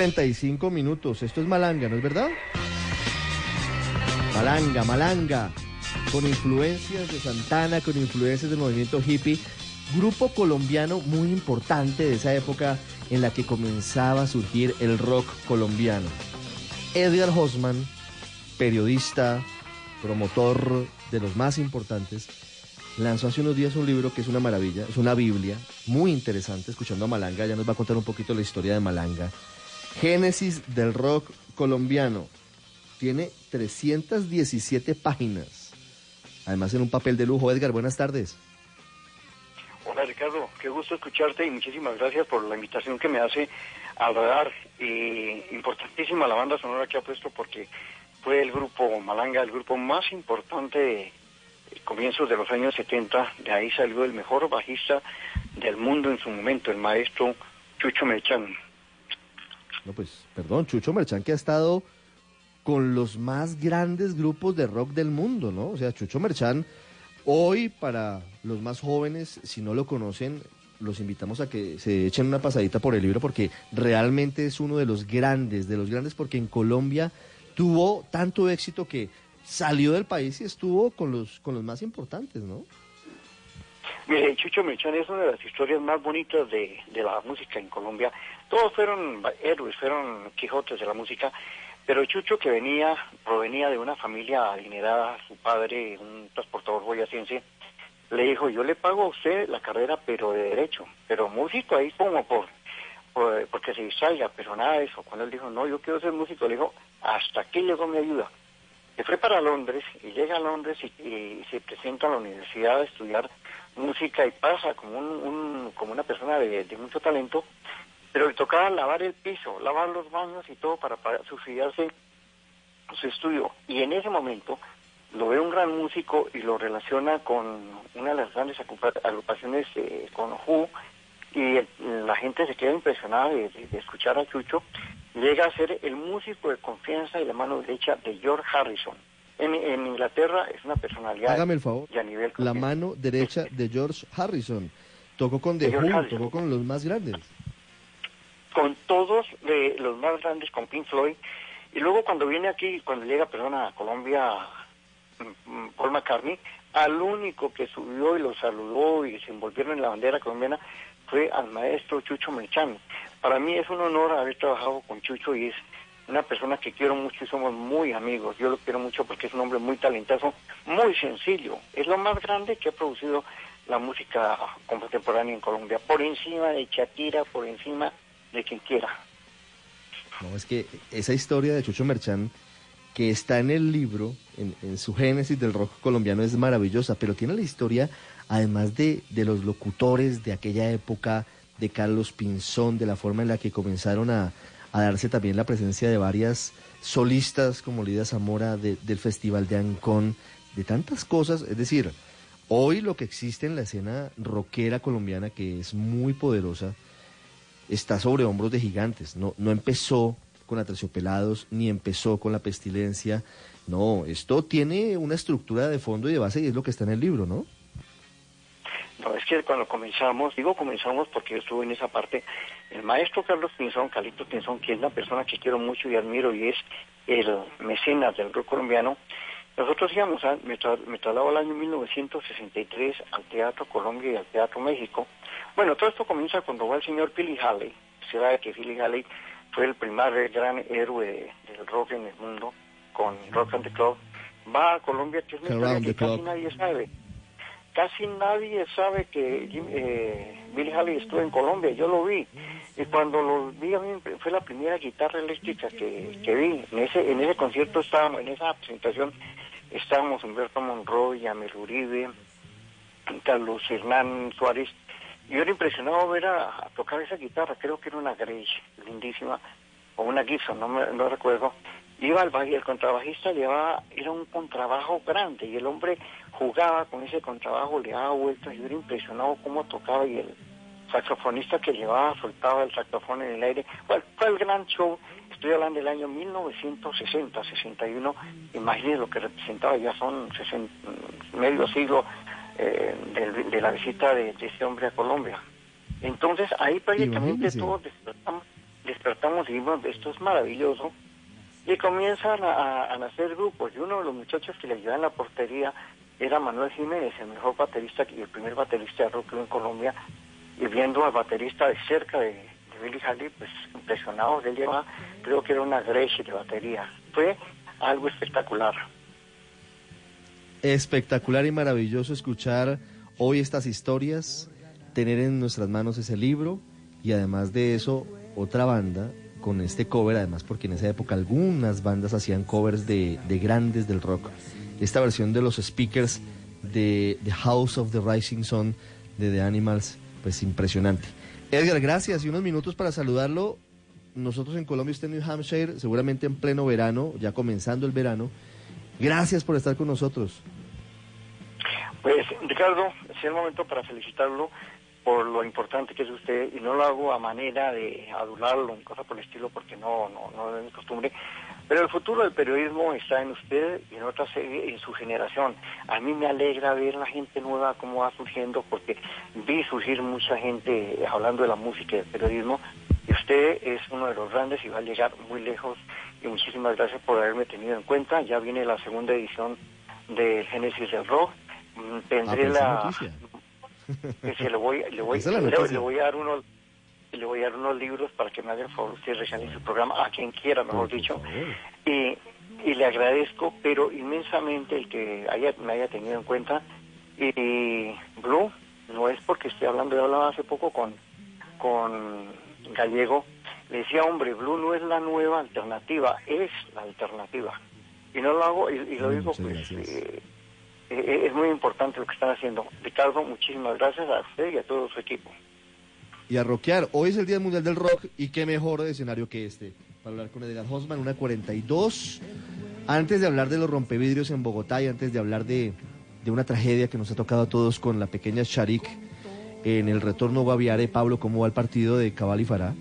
35 minutos. Esto es Malanga, ¿no es verdad? Malanga, Malanga. Con influencias de Santana, con influencias del movimiento hippie. Grupo colombiano muy importante de esa época en la que comenzaba a surgir el rock colombiano. Edgar Hosman, periodista, promotor de los más importantes, lanzó hace unos días un libro que es una maravilla, es una Biblia muy interesante, escuchando a Malanga, ya nos va a contar un poquito la historia de Malanga. Génesis del rock colombiano. Tiene 317 páginas. Además en un papel de lujo. Edgar, buenas tardes. Hola Ricardo, qué gusto escucharte y muchísimas gracias por la invitación que me hace al radar. Y importantísima la banda sonora que ha puesto porque fue el grupo Malanga, el grupo más importante de comienzos de los años 70. De ahí salió el mejor bajista del mundo en su momento, el maestro Chucho Mechán. No, pues, perdón, Chucho Merchán que ha estado con los más grandes grupos de rock del mundo, ¿no? O sea, Chucho Merchán, hoy para los más jóvenes, si no lo conocen, los invitamos a que se echen una pasadita por el libro porque realmente es uno de los grandes, de los grandes porque en Colombia tuvo tanto éxito que salió del país y estuvo con los, con los más importantes, ¿no? Mire, Chucho Mechán es una de las historias más bonitas de, de la música en Colombia. Todos fueron héroes, fueron Quijotes de la música, pero Chucho que venía, provenía de una familia adinerada, su padre, un transportador boyacense, le dijo, yo le pago a usted la carrera, pero de derecho, pero músico ahí como por, por- porque se distraiga, pero nada de eso. Cuando él dijo, no, yo quiero ser músico, le dijo, hasta aquí llegó mi ayuda. Se fue para Londres y llega a Londres y se presenta a la universidad a estudiar música y pasa como, un, un- como una persona de, de mucho talento, pero le tocaba lavar el piso, lavar los baños y todo para, para subsidiarse su estudio. Y en ese momento lo ve un gran músico y lo relaciona con una de las grandes agrupaciones eh, con Who y la gente se queda impresionada de- de escuchar a Chucho. Llega a ser el músico de confianza y la mano derecha de George Harrison. En, en Inglaterra es una personalidad Hágame el favor. y a nivel La mano derecha de George Harrison. Tocó con De The Who, tocó con los más grandes. con todos de los más grandes, con Pink Floyd. Y luego cuando viene aquí, cuando llega, perdón, a Colombia, mm, mm, Paul McCartney, al único que subió y lo saludó y se envolvieron en la bandera colombiana fue al maestro Chucho Merchán. Para mí es un honor haber trabajado con Chucho y es una persona que quiero mucho y somos muy amigos. Yo lo quiero mucho porque es un hombre muy talentoso, muy sencillo. Es lo más grande que ha producido la música contemporánea en Colombia, por encima de Shakira, por encima de quien quiera. No, es que esa historia de Chucho Merchán, que está en el libro, en, en su génesis del rock colombiano, es maravillosa, pero tiene la historia, además de, de los locutores de aquella época, de Carlos Pinzón, de la forma en la que comenzaron a, a darse también la presencia de varias solistas como Lidia Zamora de- del Festival de Ancón, de tantas cosas. Es decir, hoy lo que existe en la escena rockera colombiana, que es muy poderosa, está sobre hombros de gigantes. No, no empezó con Aterciopelados, ni empezó con la pestilencia. No, esto tiene una estructura de fondo y de base y es lo que está en el libro, ¿no? No, es que cuando comenzamos, digo comenzamos porque yo estuve en esa parte, el maestro Carlos Pinzón, Calito Pinzón, que es la persona que quiero mucho y admiro y es el mecenas del rock colombiano, nosotros íbamos, a, me, tra me trasladó al año 1963 al Teatro Colombia y al Teatro México. Bueno, todo esto comienza cuando va el señor Philly Halley, se sabe que Philly Halley fue el primer gran héroe del rock en el mundo con Rock and the Club, va a Colombia, que es una que casi nadie sabe casi nadie sabe que eh, Billy Halley estuvo en Colombia, yo lo vi. Y cuando lo vi, fue la primera guitarra eléctrica que, que vi. En ese, en ese concierto estábamos, en esa presentación, estábamos Humberto Monroy, Amel Uribe, Carlos Hernán Suárez. Yo era impresionado ver a, tocar esa guitarra, creo que era una Gretsch, lindísima, o una Gibson, no, me, no recuerdo. Iba al el contrabajista llevaba, era un contrabajo grande y el hombre jugaba con ese contrabajo, le daba vueltas, yo era impresionado cómo tocaba y el saxofonista que llevaba soltaba el saxofón en el aire. Bueno, fue el gran show, estoy hablando del año 1960, 61, imagínense lo que representaba, ya son 60, medio siglo eh, de, de, la visita de, de, ese hombre a Colombia. Entonces ahí prácticamente todos despertamos, despertamos y vimos, esto es maravilloso, y comienzan a, a, nacer grupos, y uno de los muchachos que le ayudaba en la portería era Manuel Jiménez, el mejor baterista y el primer baterista de rock en Colombia, y viendo al baterista de cerca de, de Billy Halley, pues impresionado, él llevaba, creo que era una Gretsch de batería. Fue algo espectacular. Espectacular y maravilloso escuchar hoy estas historias, tener en nuestras manos ese libro y además de eso otra banda con este cover, además porque en esa época algunas bandas hacían covers de, de grandes del rock esta versión de los speakers de The House of the Rising Sun de The Animals, pues impresionante. Edgar, gracias y unos minutos para saludarlo. Nosotros en Colombia, usted en New Hampshire, seguramente en pleno verano, ya comenzando el verano. Gracias por estar con nosotros. Pues, Ricardo, es el momento para felicitarlo por lo importante que es usted y no lo hago a manera de adularlo, en cosa por el estilo, porque no, no, no es mi costumbre, pero el futuro del periodismo está en usted y en otra serie, en su generación. A mí me alegra ver la gente nueva cómo va surgiendo, porque vi surgir mucha gente hablando de la música y del periodismo, y usted es uno de los grandes y va a llegar muy lejos. Y muchísimas gracias por haberme tenido en cuenta. Ya viene la segunda edición de Génesis del Rock. Tendré Ah, la... *laughs* Que se le voy, le voy, le, le voy a dar unos le voy a dar unos libros para que me hagan favor usted regalen su programa a quien quiera, mejor dicho. Y, y le agradezco, pero inmensamente el que haya, me haya tenido en cuenta. Y Blue, no es porque estoy hablando, yo hablaba hace poco con, con Gallego, le decía, hombre, Blue no es la nueva alternativa, es la alternativa. Y no lo hago, y, y lo digo, pues, eh, eh, es muy importante lo que están haciendo. Ricardo, muchísimas gracias a usted y a todo su equipo y a rockear. Hoy es el Día Mundial del Rock y qué mejor escenario que este para hablar con Edgar Hosman, una 42. Antes de hablar de los rompevidrios en Bogotá y antes de hablar de, de una tragedia que nos ha tocado a todos con la pequeña Sharik en el retorno Guaviare, Pablo, ¿cómo va el partido de Cabal y Fará?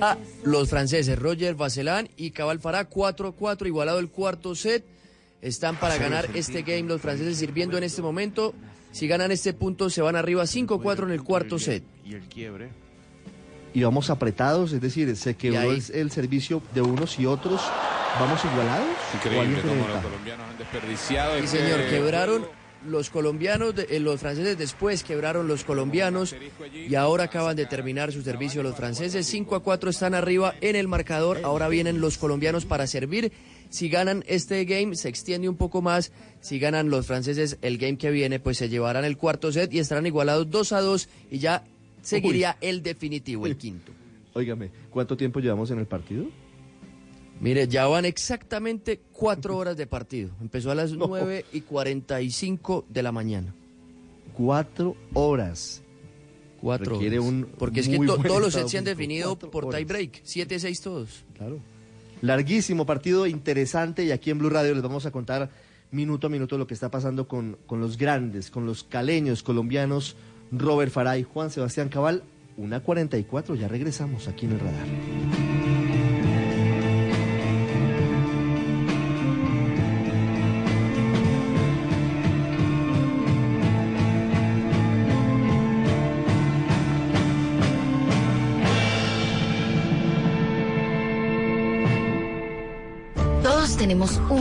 Ah, los franceses, Roger Vacelán y Cabal Fará, 4-4, igualado el cuarto set. Están para ganar este game los franceses sirviendo en este momento. Si ganan este punto, se van arriba 5-4 en el cuarto set. Y el quiebre. Y vamos apretados, es decir, se quebró el, el, servicio de unos y otros. ¿Vamos igualados? Increíble cómo los colombianos han desperdiciado. Sí, señor, que... quebraron los colombianos, eh, los franceses después quebraron los colombianos y ahora acaban de terminar su servicio los franceses. 5 a 4 están arriba en el marcador. Ahora vienen los colombianos para servir. Si ganan este game, se extiende un poco más. Si ganan los franceses el game que viene, pues se llevarán el cuarto set y estarán igualados 2 a 2 y ya seguiría Uy. el definitivo, el *laughs* quinto. Óigame, ¿cuánto tiempo llevamos en el partido? Mire, ya van exactamente cuatro horas de partido. Empezó a las *laughs* no. 9 y 45 de la mañana. Cuatro horas. Cuatro Requiere horas. Un Porque es que to, todos los sets se han definido por tie break. 7-6 todos. Claro. Larguísimo partido, interesante, y aquí en Blue Radio les vamos a contar minuto a minuto lo que está pasando con, con los grandes, con los caleños colombianos, Robert Faray, Juan Sebastián Cabal, una 44, ya regresamos aquí en el radar.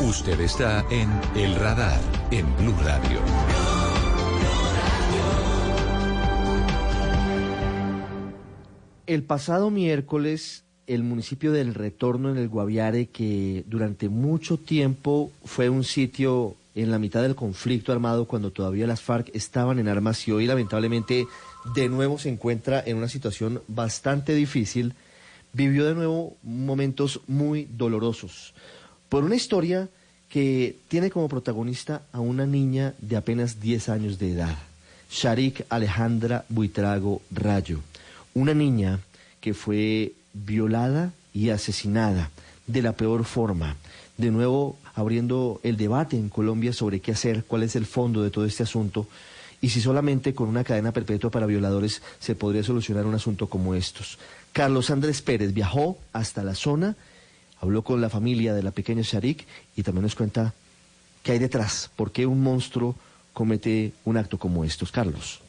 Usted está en El Radar, en Blue Radio. El pasado miércoles, el municipio del Retorno en el Guaviare, que durante mucho tiempo fue un sitio en la mitad del conflicto armado cuando todavía las FARC estaban en armas y hoy lamentablemente de nuevo se encuentra en una situación bastante difícil, vivió de nuevo momentos muy dolorosos por una historia que tiene como protagonista a una niña de apenas 10 años de edad, Sharik Alejandra Buitrago Rayo, una niña que fue violada y asesinada de la peor forma, de nuevo abriendo el debate en Colombia sobre qué hacer, cuál es el fondo de todo este asunto y si solamente con una cadena perpetua para violadores se podría solucionar un asunto como estos. Carlos Andrés Pérez viajó hasta la zona habló con la familia de la pequeña Sharik y también nos cuenta qué hay detrás, por qué un monstruo comete un acto como estos. Carlos.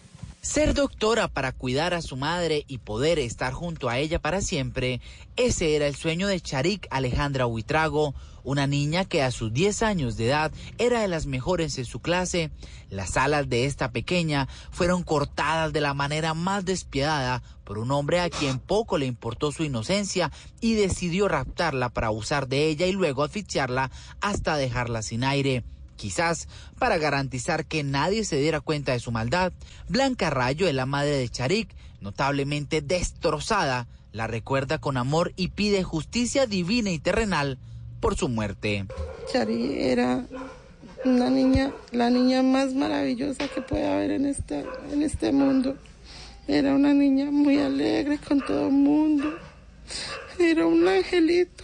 Ser doctora para cuidar a su madre y poder estar junto a ella para siempre, ese era el sueño de Charik Alejandra Huitrago, una niña que a sus 10 años de edad era de las mejores en su clase. Las alas de esta pequeña fueron cortadas de la manera más despiadada por un hombre a quien poco le importó su inocencia y decidió raptarla para abusar de ella y luego asfixiarla hasta dejarla sin aire quizás para garantizar que nadie se diera cuenta de su maldad. Blanca Rayo es la madre de Charik, notablemente destrozada, la recuerda con amor y pide justicia divina y terrenal por su muerte. Charik era una niña, la niña más maravillosa que puede haber en este, en este mundo. Era una niña muy alegre con todo el mundo. Era un angelito.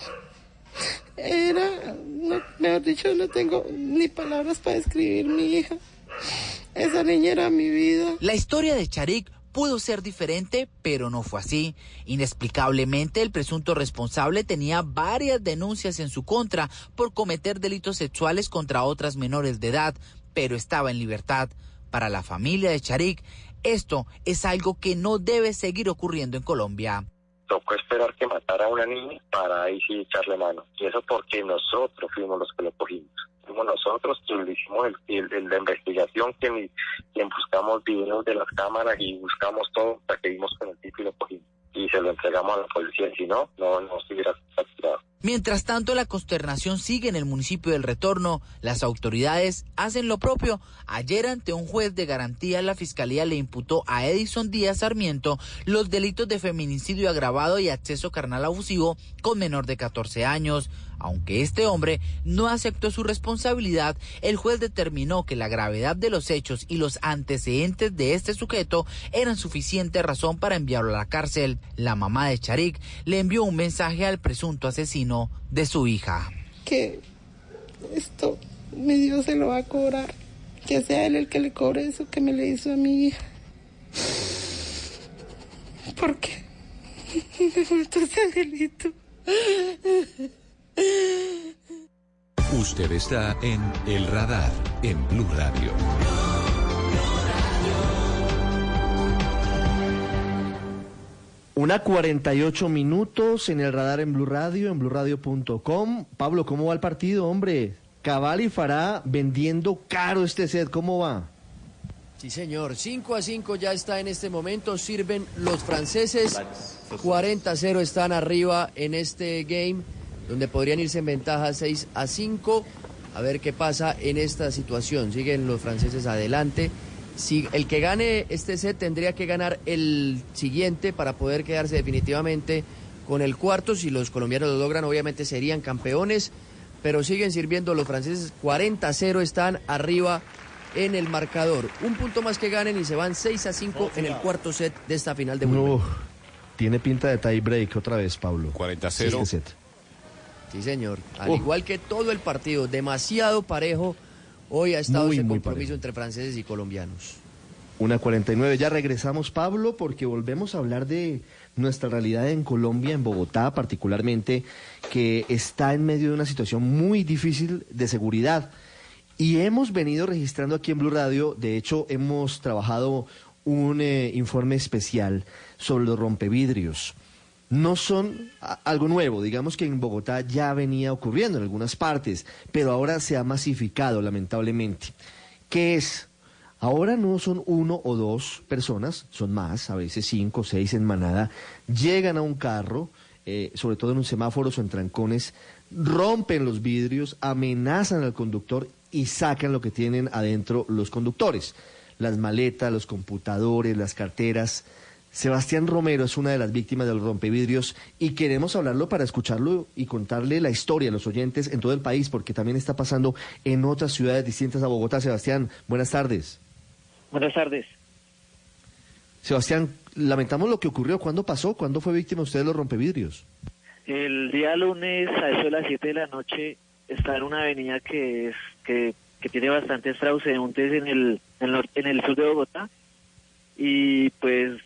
Era, no, mejor dicho, no tengo ni palabras para describir mi hija. Esa niña era mi vida. La historia de Charik pudo ser diferente, pero no fue así. Inexplicablemente, el presunto responsable tenía varias denuncias en su contra por cometer delitos sexuales contra otras menores de edad, pero estaba en libertad. Para la familia de Charik, esto es algo que no debe seguir ocurriendo en Colombia tocó esperar que matara a una niña para ahí sí echarle mano. Y eso porque nosotros fuimos los que lo cogimos. Fuimos nosotros quienes hicimos el, el, la investigación, quien, quien buscamos videos de las cámaras y buscamos todo para que vimos con el tipo y lo cogimos. Y se lo entregamos a la policía. Si no, no nos hubiera capturado. Mientras tanto, la consternación sigue en el municipio del Retorno. Las autoridades hacen lo propio. Ayer, ante un juez de garantía, la fiscalía le imputó a Edison Díaz Sarmiento los delitos de feminicidio agravado y acceso carnal abusivo con menor de 14 años. Aunque este hombre no aceptó su responsabilidad, el juez determinó que la gravedad de los hechos y los antecedentes de este sujeto eran suficiente razón para enviarlo a la cárcel. La mamá de Charik le envió un mensaje al presunto asesino de su hija. Que esto mi Dios se lo va a cobrar. Que sea él el que le cobre eso que me le hizo a mi hija. Porque me gustó *laughs* ese angelito. Usted está en El Radar, en Blue Radio. Una 48 minutos en el radar en Blue Radio, en bluradio.com. Pablo, ¿cómo va el partido, hombre? Cabal y Fará vendiendo caro este set, ¿cómo va? Sí, señor. 5 a 5 ya está en este momento. Sirven los franceses. 40 a 0 están arriba en este game. donde podrían irse en ventaja 6 a 5. A ver qué pasa en esta situación. Siguen los franceses adelante. Si el que gane este set tendría que ganar el siguiente para poder quedarse definitivamente con el cuarto. Si los colombianos lo logran, obviamente serían campeones. Pero siguen sirviendo los franceses. 40 a 0 están arriba en el marcador. Un punto más que ganen y se van 6 a 5 en el cuarto set de esta final de Wimbledon. No, tiene pinta de tie break otra vez, Pablo. 40 a Sí, 0. este set. Sí, señor. Al Oh. igual que todo el partido, demasiado parejo. Hoy ha estado Muy, ese muy compromiso parejo. entre franceses y colombianos. Una 49. Ya regresamos, Pablo, porque volvemos a hablar de nuestra realidad en Colombia, en Bogotá particularmente, que está en medio de una situación muy difícil de seguridad. Y hemos venido registrando aquí en Blue Radio, de hecho hemos trabajado un eh, informe especial sobre los rompevidrios. No son algo nuevo, digamos que en Bogotá ya venía ocurriendo en algunas partes, pero ahora se ha masificado lamentablemente. ¿Qué es? Ahora no son uno o dos personas, son más, a veces cinco o seis en manada, llegan a un carro, eh, sobre todo en un semáforo o en trancones, rompen los vidrios, amenazan al conductor y sacan lo que tienen adentro los conductores, las maletas, los computadores, las carteras. Sebastián Romero es una de las víctimas de los rompevidrios y queremos hablarlo para escucharlo y contarle la historia a los oyentes en todo el país, porque también está pasando en otras ciudades distintas a Bogotá. Sebastián, buenas tardes. Buenas tardes. Sebastián, lamentamos lo que ocurrió. ¿Cuándo pasó? ¿Cuándo fue víctima usted de los rompevidrios? El día lunes a eso de las 7 de la noche está en una avenida que es que, que tiene bastantes transeúntes en el, en el sur de Bogotá y pues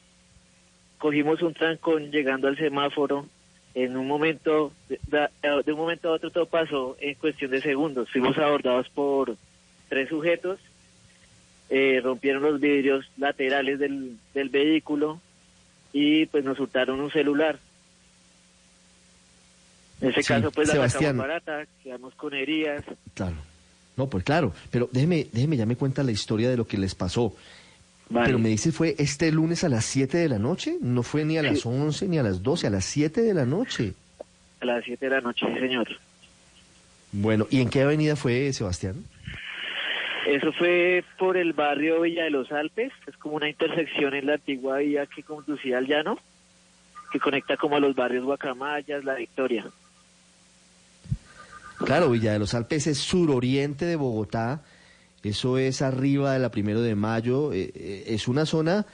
cogimos un trancón llegando al semáforo en un momento de, de- un momento a otro todo pasó en cuestión de segundos fuimos abordados por tres sujetos eh, rompieron los vidrios laterales del, del vehículo y pues nos hurtaron un celular en ese Sí, caso, pues la Sebastián. sacamos barata, quedamos con heridas. Claro. No, pues claro. Pero déjeme, déjeme, ya me cuenta la historia de lo que les pasó. Vale. Pero me dice, ¿fue este lunes a las 7 de la noche? No fue ni a las 11 ni a las 12, a las 7 de la noche. A las 7 de la noche, sí, señor. Bueno, ¿y en qué avenida fue, Sebastián? Eso fue por el barrio Villa de los Alpes, es como una intersección en la antigua vía que conducía al llano, que conecta como a los barrios Guacamayas, La Victoria. Claro, Villa de los Alpes es suroriente de Bogotá, eso es arriba de la primero de mayo, eh, eh, es una zona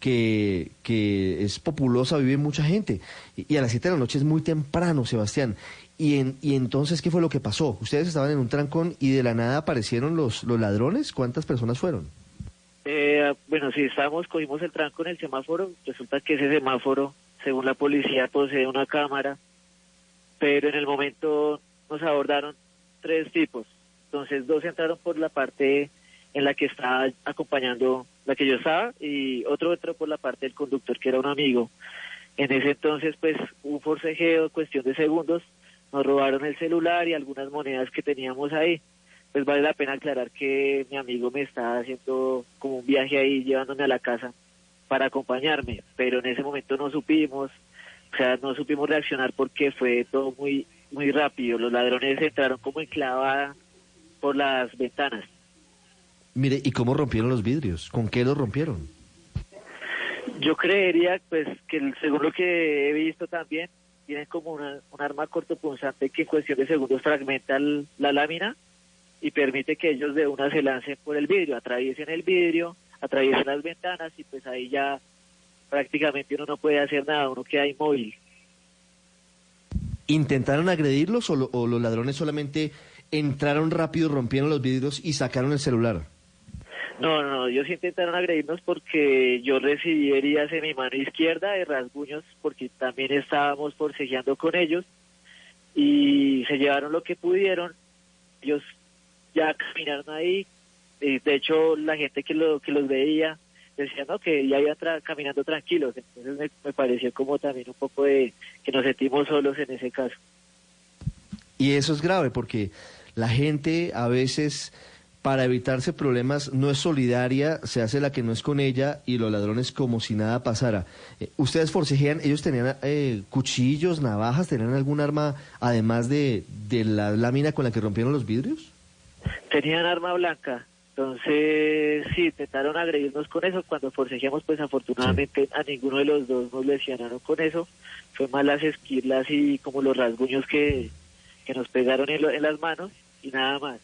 que, que es populosa, vive mucha gente. Y, a las 7 de la noche es muy temprano, Sebastián. Y, en, y entonces, ¿qué fue lo que pasó? Ustedes estaban en un trancón y de la nada aparecieron los, los ladrones. ¿Cuántas personas fueron? Eh, bueno, si estábamos, cogimos el tranco en el semáforo, resulta que ese semáforo, según la policía, posee una cámara, pero en el momento nos abordaron tres tipos. Entonces, dos entraron por la parte en la que estaba acompañando la que yo estaba y otro entró por la parte del conductor, que era un amigo. En ese entonces, pues, un forcejeo, cuestión de segundos, nos robaron el celular y algunas monedas que teníamos ahí pues vale la pena aclarar que mi amigo me está haciendo como un viaje ahí, llevándome a la casa para acompañarme, pero en ese momento no supimos, o sea, no supimos reaccionar porque fue todo muy muy rápido. Los ladrones entraron como en clavada por las ventanas. Mire, ¿y cómo rompieron los vidrios? ¿Con qué los rompieron? Yo creería, pues, que el- según lo que he visto también, tienen como una, un arma cortopunzante que en cuestión de segundos fragmenta el- la lámina y permite que ellos de una se lancen por el vidrio, atraviesen el vidrio, atraviesen las ventanas y pues ahí ya prácticamente uno no puede hacer nada, uno queda inmóvil. ¿Intentaron agredirlos o, lo- o los ladrones solamente entraron rápido, rompieron los vidrios y sacaron el celular? No, no, ellos intentaron agredirnos porque yo recibí heridas en mi mano izquierda de rasguños porque también estábamos forcejeando con ellos y se llevaron lo que pudieron. Ellos ya caminaron ahí, y de hecho la gente que, lo, que los veía decía no, que ya iban caminando tranquilos, entonces me pareció como también un poco de que nos sentimos solos en ese caso. Y eso es grave porque la gente a veces para evitarse problemas no es solidaria, se hace la que no es con ella y los ladrones como si nada pasara. Eh, ¿Ustedes forcejean? ¿Ellos tenían eh, cuchillos, navajas, tenían algún arma además de, de la lámina con la que rompieron los vidrios? Tenían arma blanca. Entonces, sí, intentaron agredirnos con eso. Cuando forcejeamos, pues afortunadamente a ninguno de los dos nos lesionaron con eso. Fue más las esquirlas y como los rasguños que, que nos pegaron en, lo- en las manos y nada más.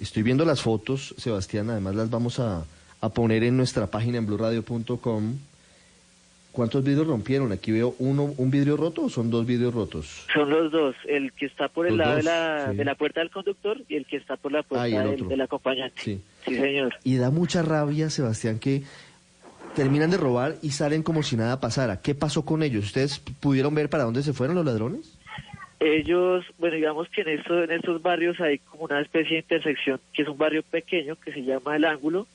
Estoy viendo las fotos, Sebastián, además las vamos a, a poner en nuestra página en blurradio.com. ¿Cuántos vidrios rompieron? Aquí veo uno, un vidrio roto o son dos vidrios rotos. Son los dos, el que está por el Los lado de la, sí. de la puerta del conductor y el que está por la puerta Ah, del, otro. del acompañante. Sí. Sí, señor. Y da mucha rabia, Sebastián, que terminan de robar y salen como si nada pasara. ¿Qué pasó con ellos? ¿Ustedes pudieron ver para dónde se fueron los ladrones? Ellos, bueno, digamos que en, esto, en estos barrios hay como una especie de intersección, que es un barrio pequeño que se llama El Ángulo.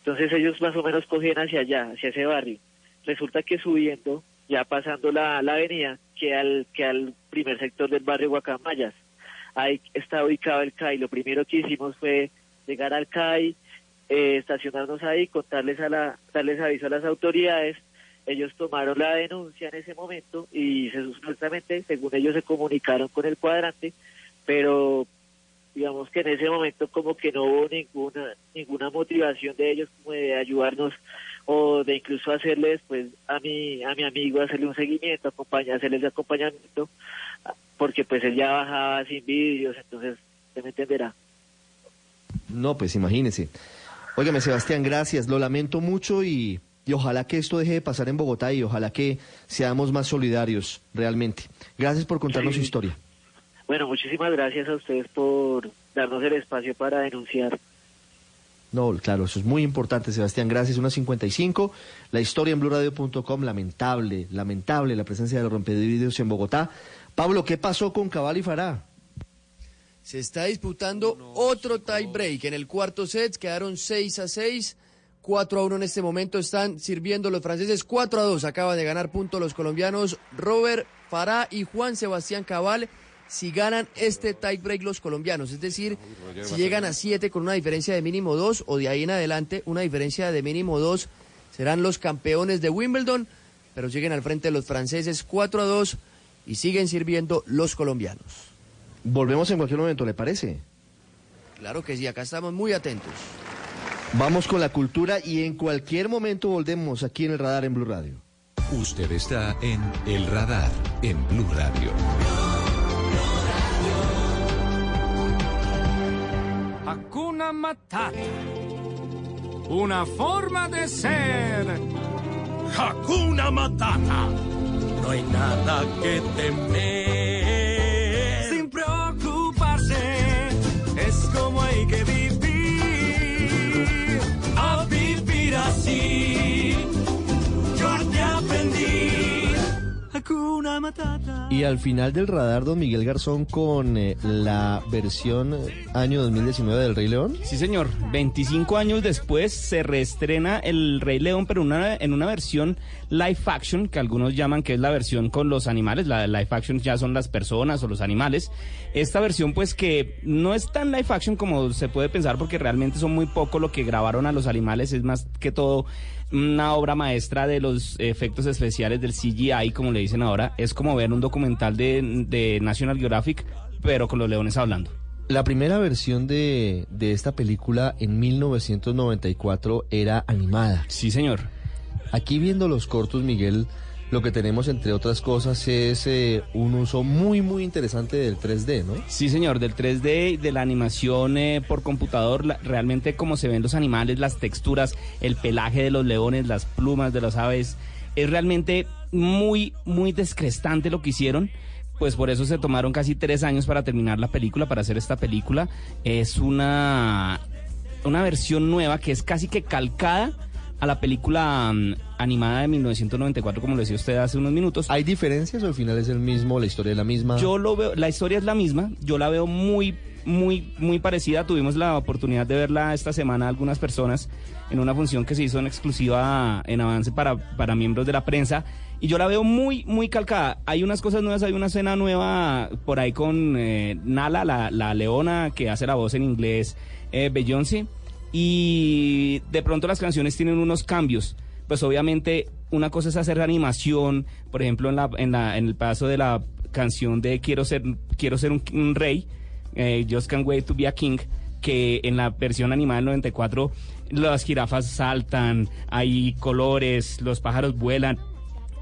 Entonces ellos más o menos cogen hacia allá, hacia ese barrio. Resulta que subiendo, ya pasando la, la avenida, que al, que al primer sector del barrio Guacamayas. Ahí está ubicado el CAI. Lo primero que hicimos fue llegar al CAI, eh, estacionarnos ahí, contarles a la, darles aviso a las autoridades. Ellos tomaron la denuncia en ese momento y se, supuestamente, según ellos, se comunicaron con el cuadrante, pero digamos que en ese momento como que no hubo ninguna ninguna motivación de ellos como de ayudarnos o de incluso hacerle después a mi a mi amigo hacerle un seguimiento, acompañar, hacerles de acompañamiento, porque pues él ya bajaba sin vídeos, entonces se me entenderá. No, pues imagínese. Óigame, Sebastián, gracias. Lo lamento mucho y, y ojalá que esto deje de pasar en Bogotá y ojalá que seamos más solidarios realmente. Gracias por contarnos Sí. su historia. Bueno, muchísimas gracias a ustedes por darnos el espacio para denunciar. No, claro, eso es muy importante, Sebastián. Gracias. Una 55. La historia en blurradio.com. Lamentable, lamentable la presencia de los rompedvidrios en Bogotá. Pablo, ¿qué pasó con Cabal y Fará? Se está disputando otro tie break. En el cuarto set quedaron 6 a 6. 4 a 1 en este momento están sirviendo los franceses. 4 a 2 acaban de ganar puntos los colombianos Robert Farah y Juan Sebastián Cabal. Si ganan este tie break los colombianos, es decir, si llegan a 7 con una diferencia de mínimo 2 o de ahí en adelante una diferencia de mínimo 2, serán los campeones de Wimbledon, pero siguen al frente los franceses 4 a 2 y siguen sirviendo los colombianos. Volvemos en cualquier momento, ¿le parece? Claro que sí, acá estamos muy atentos. Vamos con la cultura y en cualquier momento volvemos aquí en el radar en Blue Radio. Usted está en El Radar en Blue Radio. Hakuna Matata. Una forma de ser. Hakuna Matata. No hay nada que temer. Y al final del radar, don Miguel Garzón, con eh, la versión eh, año 2019 del Rey León. Sí, señor. 25 años después se reestrena El Rey León, pero una, en una versión live action, que algunos llaman que es la versión con los animales. La live action ya son las personas o los animales. Esta versión, pues que no es tan live action como se puede pensar, porque realmente son muy poco lo que grabaron a los animales. Es más que todo una obra maestra de los efectos especiales del CGI, como le dicen ahora. Es como ver un documental de, de National Geographic, pero con los leones hablando. La primera versión de, de esta película en 1994 era animada. Sí, señor. Aquí viendo los cortos, Miguel, lo que tenemos entre otras cosas es eh, un uso muy, muy interesante del 3D, ¿no? Sí, señor, del 3D, de la animación eh, por computador, realmente como se ven los animales, las texturas, el pelaje de los leones, las plumas de las aves, es realmente muy, muy descrestante lo que hicieron. Pues por eso se tomaron casi tres años para terminar la película, para hacer esta película. Es una, una versión nueva que es casi que calcada a la película mm, animada de 1994, como lo decía usted hace unos minutos. ¿Hay diferencias o al final es el mismo, la historia es la misma? Yo lo veo, la historia es la misma, yo la veo muy muy, muy parecida. Tuvimos la oportunidad de verla esta semana algunas personas en una función que se hizo en exclusiva en avance para, para miembros de la prensa. Y yo la veo muy, muy calcada. Hay unas cosas nuevas, hay una escena nueva por ahí con eh, Nala, la, la leona que hace la voz en inglés, eh, Beyoncé. Y de pronto las canciones tienen unos cambios. Pues obviamente una cosa es hacer animación, por ejemplo en, la, en, la, en el paso de la canción de Quiero ser, quiero ser un, rey, eh, Just Can't Wait to be a King, que en la versión animada del 94 las jirafas saltan, hay colores, los pájaros vuelan,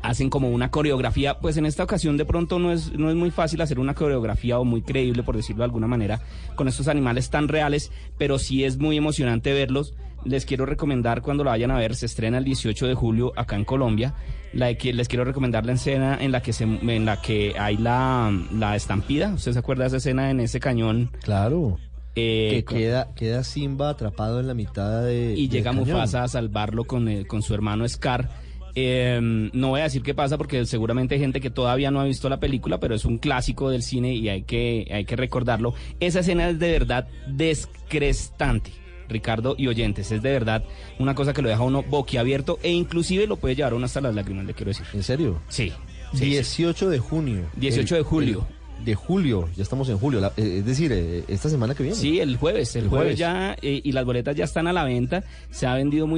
hacen como una coreografía, pues en esta ocasión de pronto no es, no es muy fácil hacer una coreografía o muy creíble, por decirlo de alguna manera, con estos animales tan reales, pero sí es muy emocionante verlos. Les quiero recomendar cuando la vayan a ver, se estrena el 18 de julio acá en Colombia. La de que les quiero recomendar la escena en la que se, en la que hay la, la estampida. ¿Usted se acuerda de esa escena en ese cañón? Claro. Eh, que queda, queda Simba atrapado en la mitad de. y llega cañón. Mufasa a salvarlo con, eh, con su hermano Scar. Eh, no voy a decir qué pasa porque seguramente hay gente que todavía no ha visto la película, pero es un clásico del cine y hay que, hay que recordarlo. Esa escena es de verdad descrestante. Ricardo y oyentes, es de verdad una cosa que lo deja uno boquiabierto e inclusive lo puede llevar a uno hasta las lágrimas, le quiero decir. ¿En serio? Sí. sí, 18 de junio. 18 de julio. el- de julio, ya estamos en julio, la- eh, es decir, eh, esta semana que viene. Sí, el jueves, el, El jueves, jueves. ya, eh, y las boletas ya están a la venta, se ha vendido muy